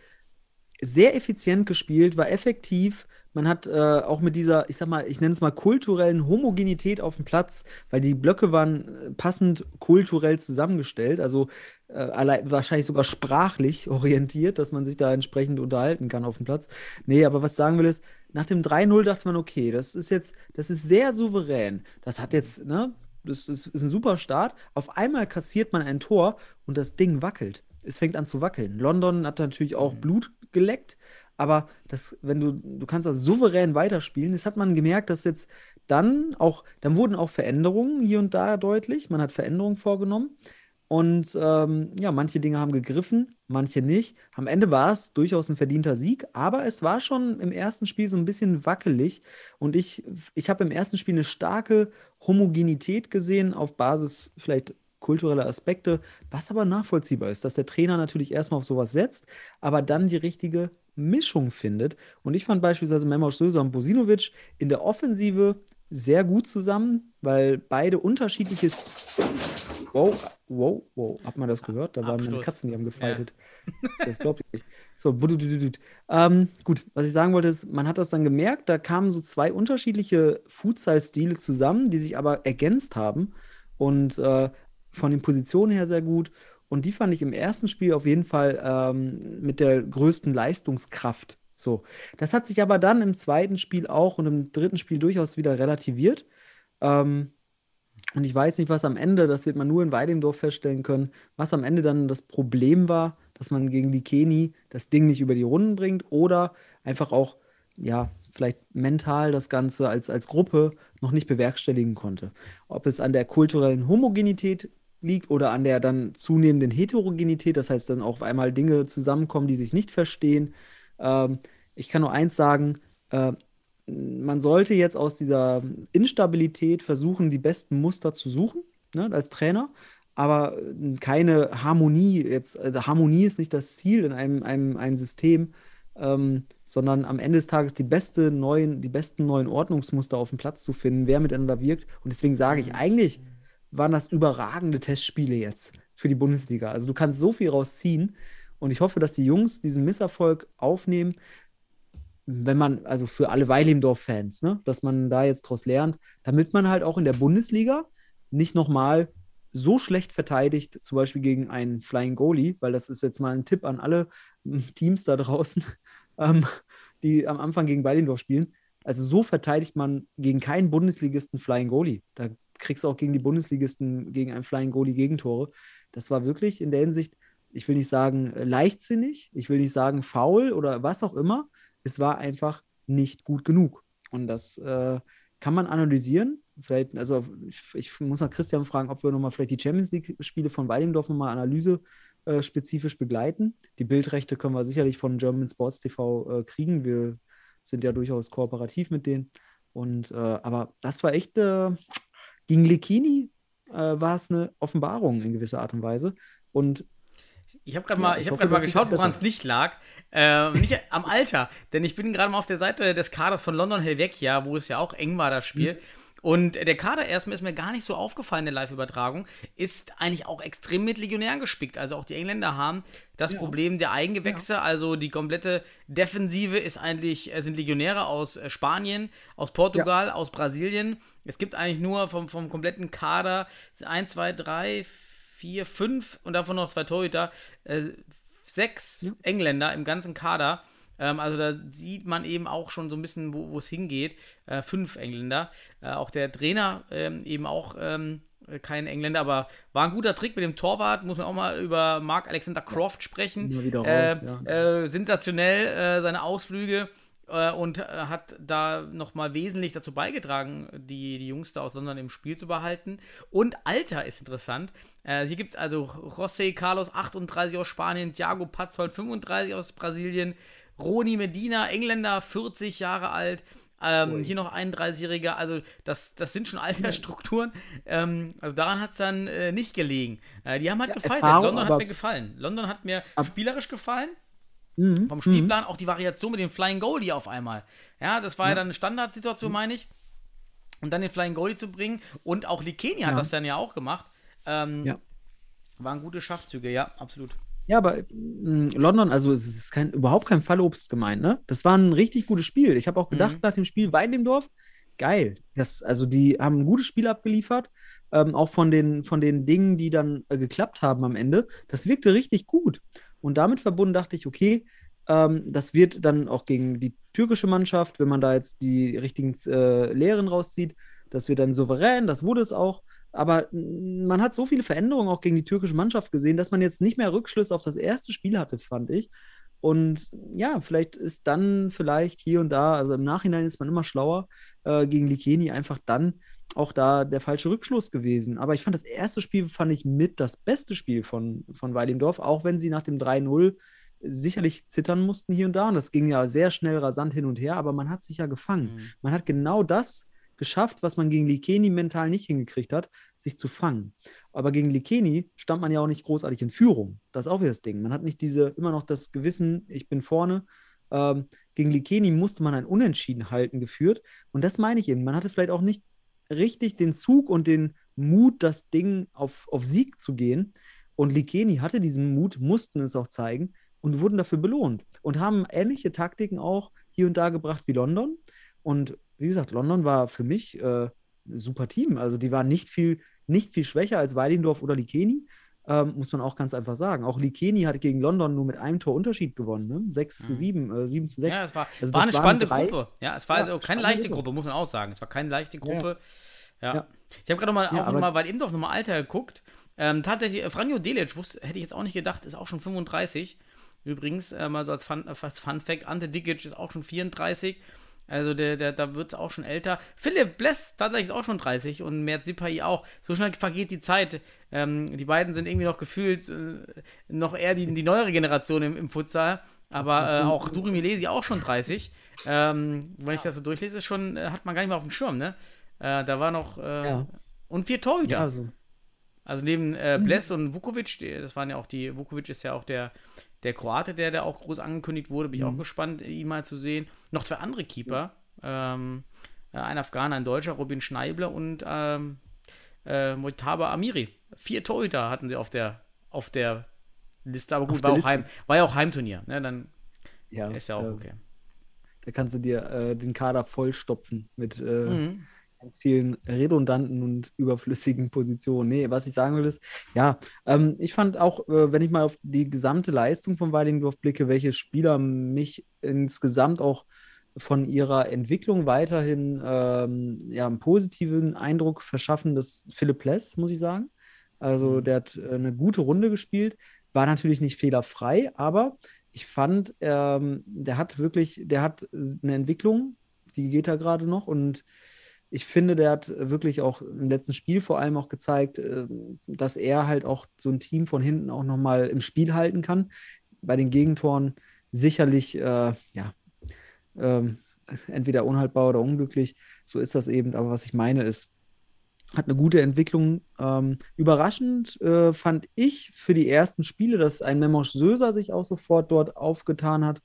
sehr effizient gespielt, war effektiv. Man hat äh, auch mit dieser, ich sag mal, ich nenne es mal kulturellen Homogenität auf dem Platz, weil die Blöcke waren äh, passend kulturell zusammengestellt, also äh, allein, wahrscheinlich sogar sprachlich orientiert, dass man sich da entsprechend unterhalten kann auf dem Platz. Nee, aber was ich sagen will ist, nach dem 3-0 dachte man, okay, das ist jetzt, das ist sehr souverän. Das hat jetzt, ne, das ist, ist ein super Start. Auf einmal kassiert man ein Tor und das Ding wackelt. Es fängt an zu wackeln. London hat natürlich auch Blut geleckt, aber das, wenn du, du kannst das souverän weiterspielen, das hat man gemerkt, dass jetzt dann auch, dann wurden auch Veränderungen hier und da deutlich. Man hat Veränderungen vorgenommen. Und ähm, ja, manche Dinge haben gegriffen, manche nicht. Am Ende war es durchaus ein verdienter Sieg, aber es war schon im ersten Spiel so ein bisschen wackelig. Und ich, ich habe im ersten Spiel eine starke Homogenität gesehen auf Basis vielleicht kultureller Aspekte, was aber nachvollziehbar ist, dass der Trainer natürlich erstmal auf sowas setzt, aber dann die richtige Mischung findet. Und ich fand beispielsweise Memoš Söser und Bosinovic in der Offensive sehr gut zusammen, weil beide unterschiedliches. Wow, wow, wow. Hat man das gehört? Da waren meine. Katzen, die haben gefaltet. Das glaubt ihr nicht. So, ähm, gut, was ich sagen wollte, ist, man hat das dann gemerkt, da kamen so zwei unterschiedliche Futsal-Stile zusammen, die sich aber ergänzt haben und äh, von den Positionen her sehr gut. Und die fand ich im ersten Spiel auf jeden Fall ähm, mit der größten Leistungskraft. So, das hat sich aber dann im zweiten Spiel auch und im dritten Spiel durchaus wieder relativiert. Ähm, und ich weiß nicht, was am Ende, das wird man nur in Weidemdorf feststellen können, was am Ende dann das Problem war, dass man gegen Likeni das Ding nicht über die Runden bringt oder einfach auch, ja, vielleicht mental das Ganze als, als Gruppe noch nicht bewerkstelligen konnte. Ob es an der kulturellen Homogenität liegt oder an der dann zunehmenden Heterogenität, das heißt dann auch auf einmal Dinge zusammenkommen, die sich nicht verstehen. Ähm, ich kann nur eins sagen, äh, man sollte jetzt aus dieser Instabilität versuchen, die besten Muster zu suchen, ne, als Trainer, aber äh, keine Harmonie. Jetzt, äh, Harmonie ist nicht das Ziel in einem, einem, einem System, ähm, sondern am Ende des Tages die, beste neuen, die besten neuen Ordnungsmuster auf dem Platz zu finden, wer miteinander wirkt. Und deswegen sage ich, eigentlich waren das überragende Testspiele jetzt für die Bundesliga. Also du kannst so viel rausziehen. Und ich hoffe, dass die Jungs diesen Misserfolg aufnehmen, wenn man, also für alle Weilimdorf-Fans, ne, dass man da jetzt draus lernt, damit man halt auch in der Bundesliga nicht nochmal so schlecht verteidigt, zum Beispiel gegen einen Flying Goalie, weil das ist jetzt mal ein Tipp an alle Teams da draußen, ähm, die am Anfang gegen Beilendorf spielen. Also so verteidigt man gegen keinen Bundesligisten Flying Goalie. Da kriegst du auch gegen die Bundesligisten gegen einen Flying Goalie Gegentore. Das war wirklich in der Hinsicht, ich will nicht sagen äh, leichtsinnig, ich will nicht sagen faul oder was auch immer. Es war einfach nicht gut genug. Und das äh, kann man analysieren. Vielleicht, also ich, ich, muss mal Christian fragen, ob wir nochmal vielleicht die Champions League-Spiele von Weidingdorf nochmal Analyse äh, spezifisch begleiten. Die Bildrechte können wir sicherlich von German Sports TV äh, kriegen. Wir sind ja durchaus kooperativ mit denen. Und äh, aber das war echt äh, gegen Lekini äh, war es eine Offenbarung in gewisser Art und Weise. Und ich habe gerade mal, ich hab mal geschaut, woran es nicht lag. Äh, nicht am Alter, denn ich bin gerade mal auf der Seite des Kaders von London Helvetia, wo es ja auch eng war, das Spiel. Mhm. Und der Kader erstmal ist mir gar nicht so aufgefallen in der Live-Übertragung, ist eigentlich auch extrem mit Legionären gespickt. Also auch die Engländer haben das ja. Problem der Eigengewächse, ja. also die komplette Defensive ist eigentlich, äh, sind Legionäre aus äh, Spanien, aus Portugal, ja. aus Brasilien. Es gibt eigentlich nur vom, vom kompletten Kader 1, 2, 3, 4, 5 und davon noch zwei Torhüter, äh, sechs Engländer im ganzen Kader. Ähm, also da sieht man eben auch schon so ein bisschen, wo es hingeht. Äh, fünf Engländer. Äh, auch der Trainer ähm, eben auch ähm, kein Engländer, aber war ein guter Trick mit dem Torwart. Muss man auch mal über Mark Alexander Croft sprechen. Raus, äh, ja. Äh, sensationell äh, seine Ausflüge äh, und hat da nochmal wesentlich dazu beigetragen, die, die Jungs da aus London im Spiel zu behalten. Und Alter ist interessant. Äh, hier gibt es also José Carlos, 38 aus Spanien, Thiago Patzold, 35 aus Brasilien, Roni Medina, Engländer, 40 Jahre alt. Ähm, hier noch 31-Jähriger, also das, das sind schon Altersstrukturen. Ähm, also daran hat es dann äh, nicht gelegen. Äh, die haben halt ja, gefallen. London hat mir gefallen. London hat mir spielerisch gefallen. Mhm. Vom Spielplan mhm. auch die Variation mit dem Flying Goalie auf einmal. Ja, das war ja, ja dann eine Standardsituation, mhm. meine ich. Und dann den Flying Goalie zu bringen. Und auch Likeni ja. hat das dann ja auch gemacht. Ähm, ja. Waren gute Schachzüge, ja, absolut. Ja, aber mh, mm, London, also es ist kein, überhaupt kein Fallobst gemeint, ne? Das war ein richtig gutes Spiel. Ich habe auch gedacht, mhm. nach dem Spiel Weindemdorf, geil. Das, also die haben ein gutes Spiel abgeliefert. Ähm, auch von den, von den Dingen, die dann äh, geklappt haben am Ende. Das wirkte richtig gut. Und damit verbunden dachte ich, okay, ähm, das wird dann auch gegen die türkische Mannschaft, wenn man da jetzt die richtigen äh, Lehren rauszieht, das wird dann souverän, das wurde es auch. Aber man hat so viele Veränderungen auch gegen die türkische Mannschaft gesehen, dass man jetzt nicht mehr Rückschlüsse auf das erste Spiel hatte, fand ich. Und ja, vielleicht ist dann vielleicht hier und da, also im Nachhinein ist man immer schlauer, äh, gegen Likeni einfach dann auch da der falsche Rückschluss gewesen. Aber ich fand das erste Spiel, fand ich mit das beste Spiel von, von Weidendorf, auch wenn sie nach dem 3-0 sicherlich zittern mussten hier und da. Und das ging ja sehr schnell rasant hin und her, aber man hat sich ja gefangen. Mhm. Man hat genau das geschafft, was man gegen Likeni mental nicht hingekriegt hat, sich zu fangen. Aber gegen Likeni stand man ja auch nicht großartig in Führung. Das ist auch wieder das Ding. Man hat nicht diese, immer noch das Gewissen, ich bin vorne. Ähm, gegen Likeni musste man ein Unentschieden halten geführt. Und das meine ich eben. Man hatte vielleicht auch nicht richtig den Zug und den Mut, das Ding auf, auf Sieg zu gehen. Und Likeni hatte diesen Mut, mussten es auch zeigen und wurden dafür belohnt und haben ähnliche Taktiken auch hier und da gebracht wie London. Und wie gesagt, London war für mich äh, ein super Team. Also die waren nicht viel, nicht viel schwächer als Weidendorf oder Likeni. Ähm, muss man auch ganz einfach sagen. Auch Likeni hat gegen London nur mit einem Tor Unterschied gewonnen, ne? 6 zu 7, mhm. äh, 7 zu 6. Ja, es war, also war eine spannende drei, Gruppe. Ja, es war ja, also keine leichte Gruppe, muss man auch sagen. Es war keine leichte Gruppe. Ja. ja. Ich habe gerade mal, auch noch mal, weil eben doch nochmal Alter geguckt. Ähm, tatsächlich, äh, Franjo Delic, wusste, hätte ich jetzt auch nicht gedacht, ist auch schon 35. Übrigens, äh, mal so als Fun, als Fun Fact, Ante Digic ist auch schon 34. Also der, der, da wird es auch schon älter. Philipp Bless tatsächlich ist auch schon 30 und Mert Sipai auch. So schnell vergeht die Zeit. Ähm, die beiden sind irgendwie noch gefühlt äh, noch eher die, die neuere Generation im, im Futsal. Aber äh, auch Duri Milesi auch schon 30. Ähm, wenn ich das so durchlese, ist schon, äh, hat man gar nicht mehr auf dem Schirm, ne? Äh, da war noch. Äh, ja. Und vier Torhüter. Ja, also. Also neben äh, Bless und Vukovic, das waren ja auch die, Vukovic ist ja auch der, der Kroate, der da auch groß angekündigt wurde, bin ich auch mhm. gespannt, ihn mal zu sehen. Noch zwei andere Keeper. Ähm, äh, ein Afghaner, ein Deutscher, Robin Schneible und ähm, äh, Mojtaba Amiri. Vier Torhüter hatten sie auf der, auf der Liste, aber gut, war, auch Heim, war ja auch Heimturnier. Ne? Dann ja, ist ja auch äh, okay. Da kannst du dir äh, den Kader vollstopfen mit äh, mhm. Ganz vielen redundanten und überflüssigen Positionen. Nee, was ich sagen will ist, ja, ähm, ich fand auch, äh, wenn ich mal auf die gesamte Leistung von Weidingdorf blicke, welche Spieler mich insgesamt auch von ihrer Entwicklung weiterhin ähm, ja, einen positiven Eindruck verschaffen, das Philipp Less, muss ich sagen. Also Mhm. der hat äh, eine gute Runde gespielt, war natürlich nicht fehlerfrei, aber ich fand, ähm, der hat wirklich, der hat eine Entwicklung, die geht da gerade noch und ich finde, der hat wirklich auch im letzten Spiel vor allem auch gezeigt, äh, dass er halt auch so ein Team von hinten auch nochmal im Spiel halten kann. Bei den Gegentoren sicherlich, äh, ja, ähm, entweder unhaltbar oder unglücklich. So ist das eben. Aber was ich meine ist, hat eine gute Entwicklung. Ähm, überraschend äh, fand ich für die ersten Spiele, dass ein Memosch Söser sich auch sofort dort aufgetan hat.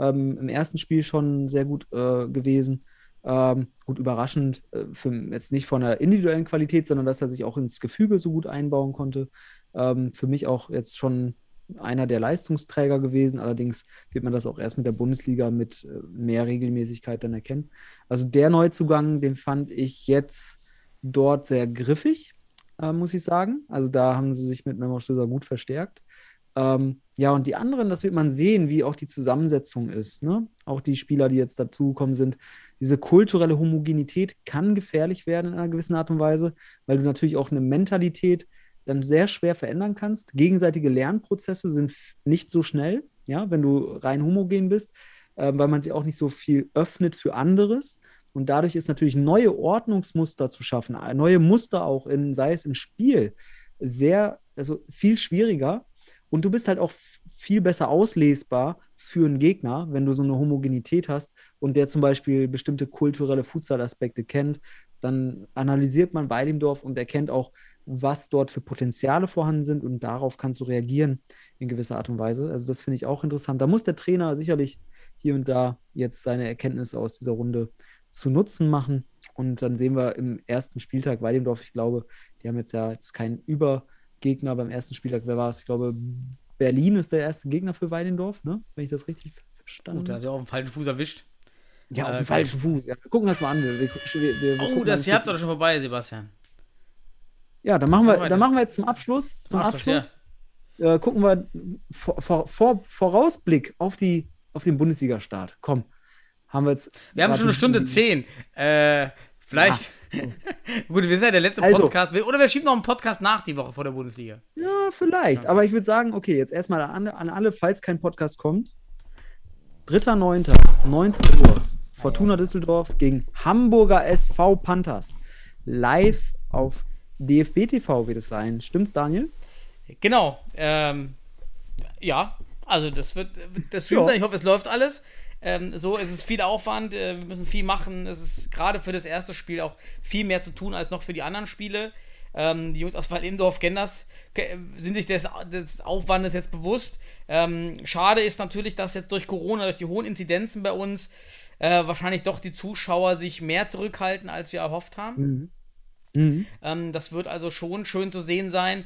Ähm, Im ersten Spiel schon sehr gut äh, gewesen. Ähm, gut überraschend, äh, für, jetzt nicht von der individuellen Qualität, sondern dass er sich auch ins Gefüge so gut einbauen konnte. Ähm, für mich auch jetzt schon einer der Leistungsträger gewesen. Allerdings wird man das auch erst mit der Bundesliga mit äh, mehr Regelmäßigkeit dann erkennen. Also der Neuzugang, den fand ich jetzt dort sehr griffig, äh, muss ich sagen. Also da haben sie sich mit Memo Stößer gut verstärkt. Ähm, ja, und die anderen, das wird man sehen, wie auch die Zusammensetzung ist. Ne? Auch die Spieler, die jetzt dazugekommen sind. Diese kulturelle Homogenität kann gefährlich werden in einer gewissen Art und Weise, weil du natürlich auch eine Mentalität dann sehr schwer verändern kannst. Gegenseitige Lernprozesse sind nicht so schnell, ja, wenn du rein homogen bist, äh, weil man sich auch nicht so viel öffnet für anderes. Und dadurch ist natürlich neue Ordnungsmuster zu schaffen, neue Muster auch in, sei es im Spiel, sehr, also viel schwieriger. Und du bist halt auch viel besser auslesbar für einen Gegner, wenn du so eine Homogenität hast und der zum Beispiel bestimmte kulturelle Futsal-Aspekte kennt, dann analysiert man Weidendorf und erkennt auch, was dort für Potenziale vorhanden sind und darauf kannst du reagieren in gewisser Art und Weise. Also das finde ich auch interessant. Da muss der Trainer sicherlich hier und da jetzt seine Erkenntnisse aus dieser Runde zu Nutzen machen. Und dann sehen wir im ersten Spieltag Weidendorf, ich glaube, die haben jetzt ja jetzt keinen Übergegner beim ersten Spieltag. Wer war es? Ich glaube, Berlin ist der erste Gegner für Weidendorf, ne? wenn ich das richtig verstanden Gut, da habe. ist ja auf dem falschen Fuß erwischt. Ja, auf äh, dem falschen Fuß. Ja, wir gucken das mal an. Wir, wir, wir, wir Oh, das Jahr ihr doch schon vorbei, Sebastian. Ja, dann machen wir, dann machen wir jetzt zum Abschluss, zum Abschluss, Abschluss, äh, gucken wir vor, vor, vor, Vorausblick auf, die, auf den Bundesliga-Start. Komm, haben wir jetzt. Wir haben schon eine Stunde zehn. Äh, vielleicht. Gut, wir sind ja der letzte Also. Podcast. Oder wir schieben noch einen Podcast nach die Woche vor der Bundesliga. Ja, vielleicht. Aber ich würde sagen, okay, jetzt erstmal an, an alle, falls kein Podcast kommt. 3.9., 19 Uhr. Fortuna Düsseldorf gegen Hamburger SV Panthers. Live auf DFB TV wird es sein. Stimmt's, Daniel? Genau. Ähm, ja, also das wird das Stream Ja. sein. Ich hoffe, es läuft alles. Ähm, so, es ist viel Aufwand, äh, wir müssen viel machen. Es ist gerade für das erste Spiel auch viel mehr zu tun als noch für die anderen Spiele. Ähm, die Jungs aus Wallendorf kennen das, sind sich des, des Aufwandes jetzt bewusst. Ähm, schade ist natürlich, dass jetzt durch Corona, durch die hohen Inzidenzen bei uns, äh, wahrscheinlich doch die Zuschauer sich mehr zurückhalten, als wir erhofft haben. Mhm. Ähm, das wird also schon schön zu sehen sein.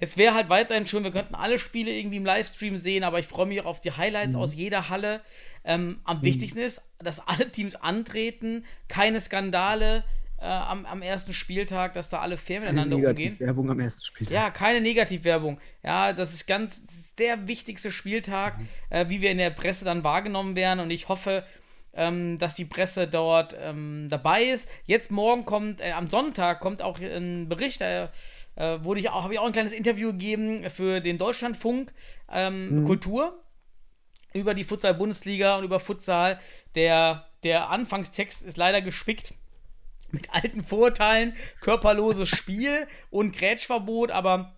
Es wäre halt weiterhin schön, wir könnten alle Spiele irgendwie im Livestream sehen, aber ich freue mich auch auf die Highlights aus jeder Halle. Ähm, am wichtigsten ist, dass alle Teams antreten, keine Skandale äh, am, am ersten Spieltag, dass da alle fair miteinander umgehen. Negativwerbung am ersten Spieltag. Ja, keine Negativwerbung. Ja, das ist ganz das ist der wichtigste Spieltag, äh, wie wir in der Presse dann wahrgenommen werden. Und ich hoffe, ähm, dass die Presse dort ähm, dabei ist. Jetzt morgen kommt, äh, am Sonntag kommt auch ein Bericht, äh, äh, wurde ich auch, habe ich auch ein kleines Interview gegeben für den Deutschlandfunk ähm, Kultur über die Futsal-Bundesliga und über Futsal. Der, der Anfangstext ist leider gespickt mit alten Vorurteilen, körperloses Spiel und Grätschverbot, aber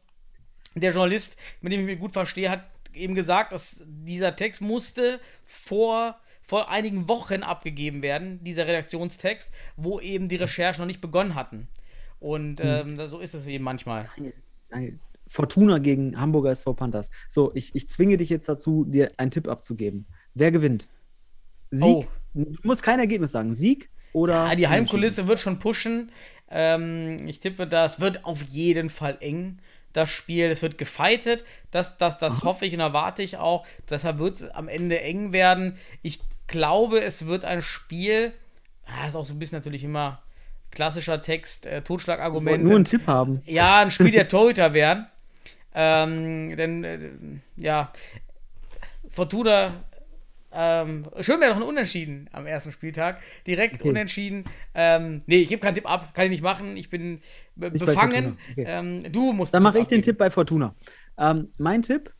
der Journalist, mit dem ich mich gut verstehe, hat eben gesagt, dass dieser Text musste vor, vor einigen Wochen abgegeben werden, dieser Redaktionstext, wo eben die Recherchen noch nicht begonnen hatten. Und ähm, so ist es eben manchmal. Daniel, Fortuna gegen Hamburger SV Panthers. So, ich, ich zwinge dich jetzt dazu, dir einen Tipp abzugeben. Wer gewinnt? Sieg? Oh. Du musst kein Ergebnis sagen. Sieg oder. Ja, die Heimkulisse wird schon pushen. Ähm, ich tippe, das wird auf jeden Fall eng, das Spiel. Es wird gefightet. Das, das, das hoffe ich und erwarte ich auch. Deshalb wird es am Ende eng werden. Ich glaube, es wird ein Spiel. Ah, ist auch so ein bisschen natürlich immer klassischer Text, äh, Totschlagargument. nur einen Tipp haben. Ja, ein Spiel der Torhüter wären. Ähm, denn, äh, ja, Fortuna, ähm, schön wäre doch ein Unentschieden am ersten Spieltag. Direkt Okay. unentschieden. Ähm, nee, ich gebe keinen Tipp ab, kann ich nicht machen. Ich bin Nicht befangen. Okay. Ähm, du musst. Dann mache ich den abgeben. Tipp bei Fortuna. Ähm, mein Tipp,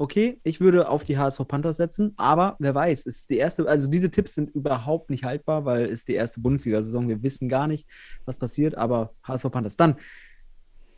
okay, ich würde auf die HSV Panthers setzen, aber wer weiß, ist die erste, also diese Tipps sind überhaupt nicht haltbar, weil es die erste Bundesliga-Saison, wir wissen gar nicht, was passiert, aber HSV Panthers. Dann,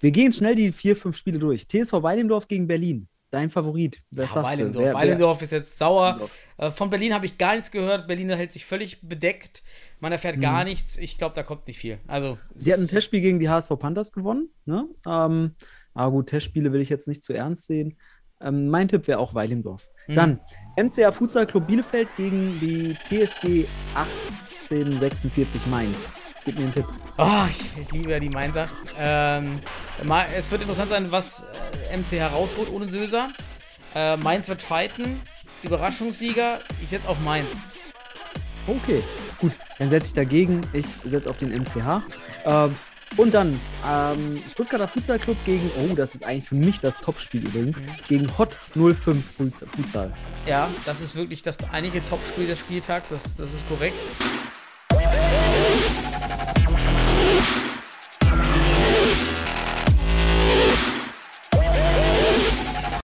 wir gehen schnell die vier, fünf Spiele durch. TSV Weilendorf gegen Berlin, dein Favorit. Wer Ja? Weilendorf. Wer- wer- Weilendorf ist jetzt sauer. Äh, von Berlin habe ich gar nichts gehört. Berlin hält sich völlig bedeckt. Man erfährt Mhm. gar nichts. Ich glaube, da kommt nicht viel. Also, Die hatten ein Testspiel gegen die HSV Panthers gewonnen. Ne? Ähm, aber gut, Testspiele will ich jetzt nicht zu ernst sehen. Ähm, mein Tipp wäre auch Weilendorf. Mhm. Dann MCA Futsal Club Bielefeld gegen die TSG 1846 Mainz. Gib mir einen Tipp. Oh, ich, liebe ja die Mainzer. Ähm, es wird interessant sein, was äh, MC herausholt ohne Söser. Äh, Mainz wird fighten. Überraschungssieger. Ich setze auf Mainz. Okay, gut. Dann setze ich dagegen. Ich setze auf den MCH. Ähm, und dann ähm, Stuttgarter Futsal Club gegen, oh, das ist eigentlich für mich das Topspiel übrigens, Mhm. gegen Hot 05 Futsal. Futsal. Ja, das ist wirklich das einige Topspiel des Spieltags. Das, das ist korrekt.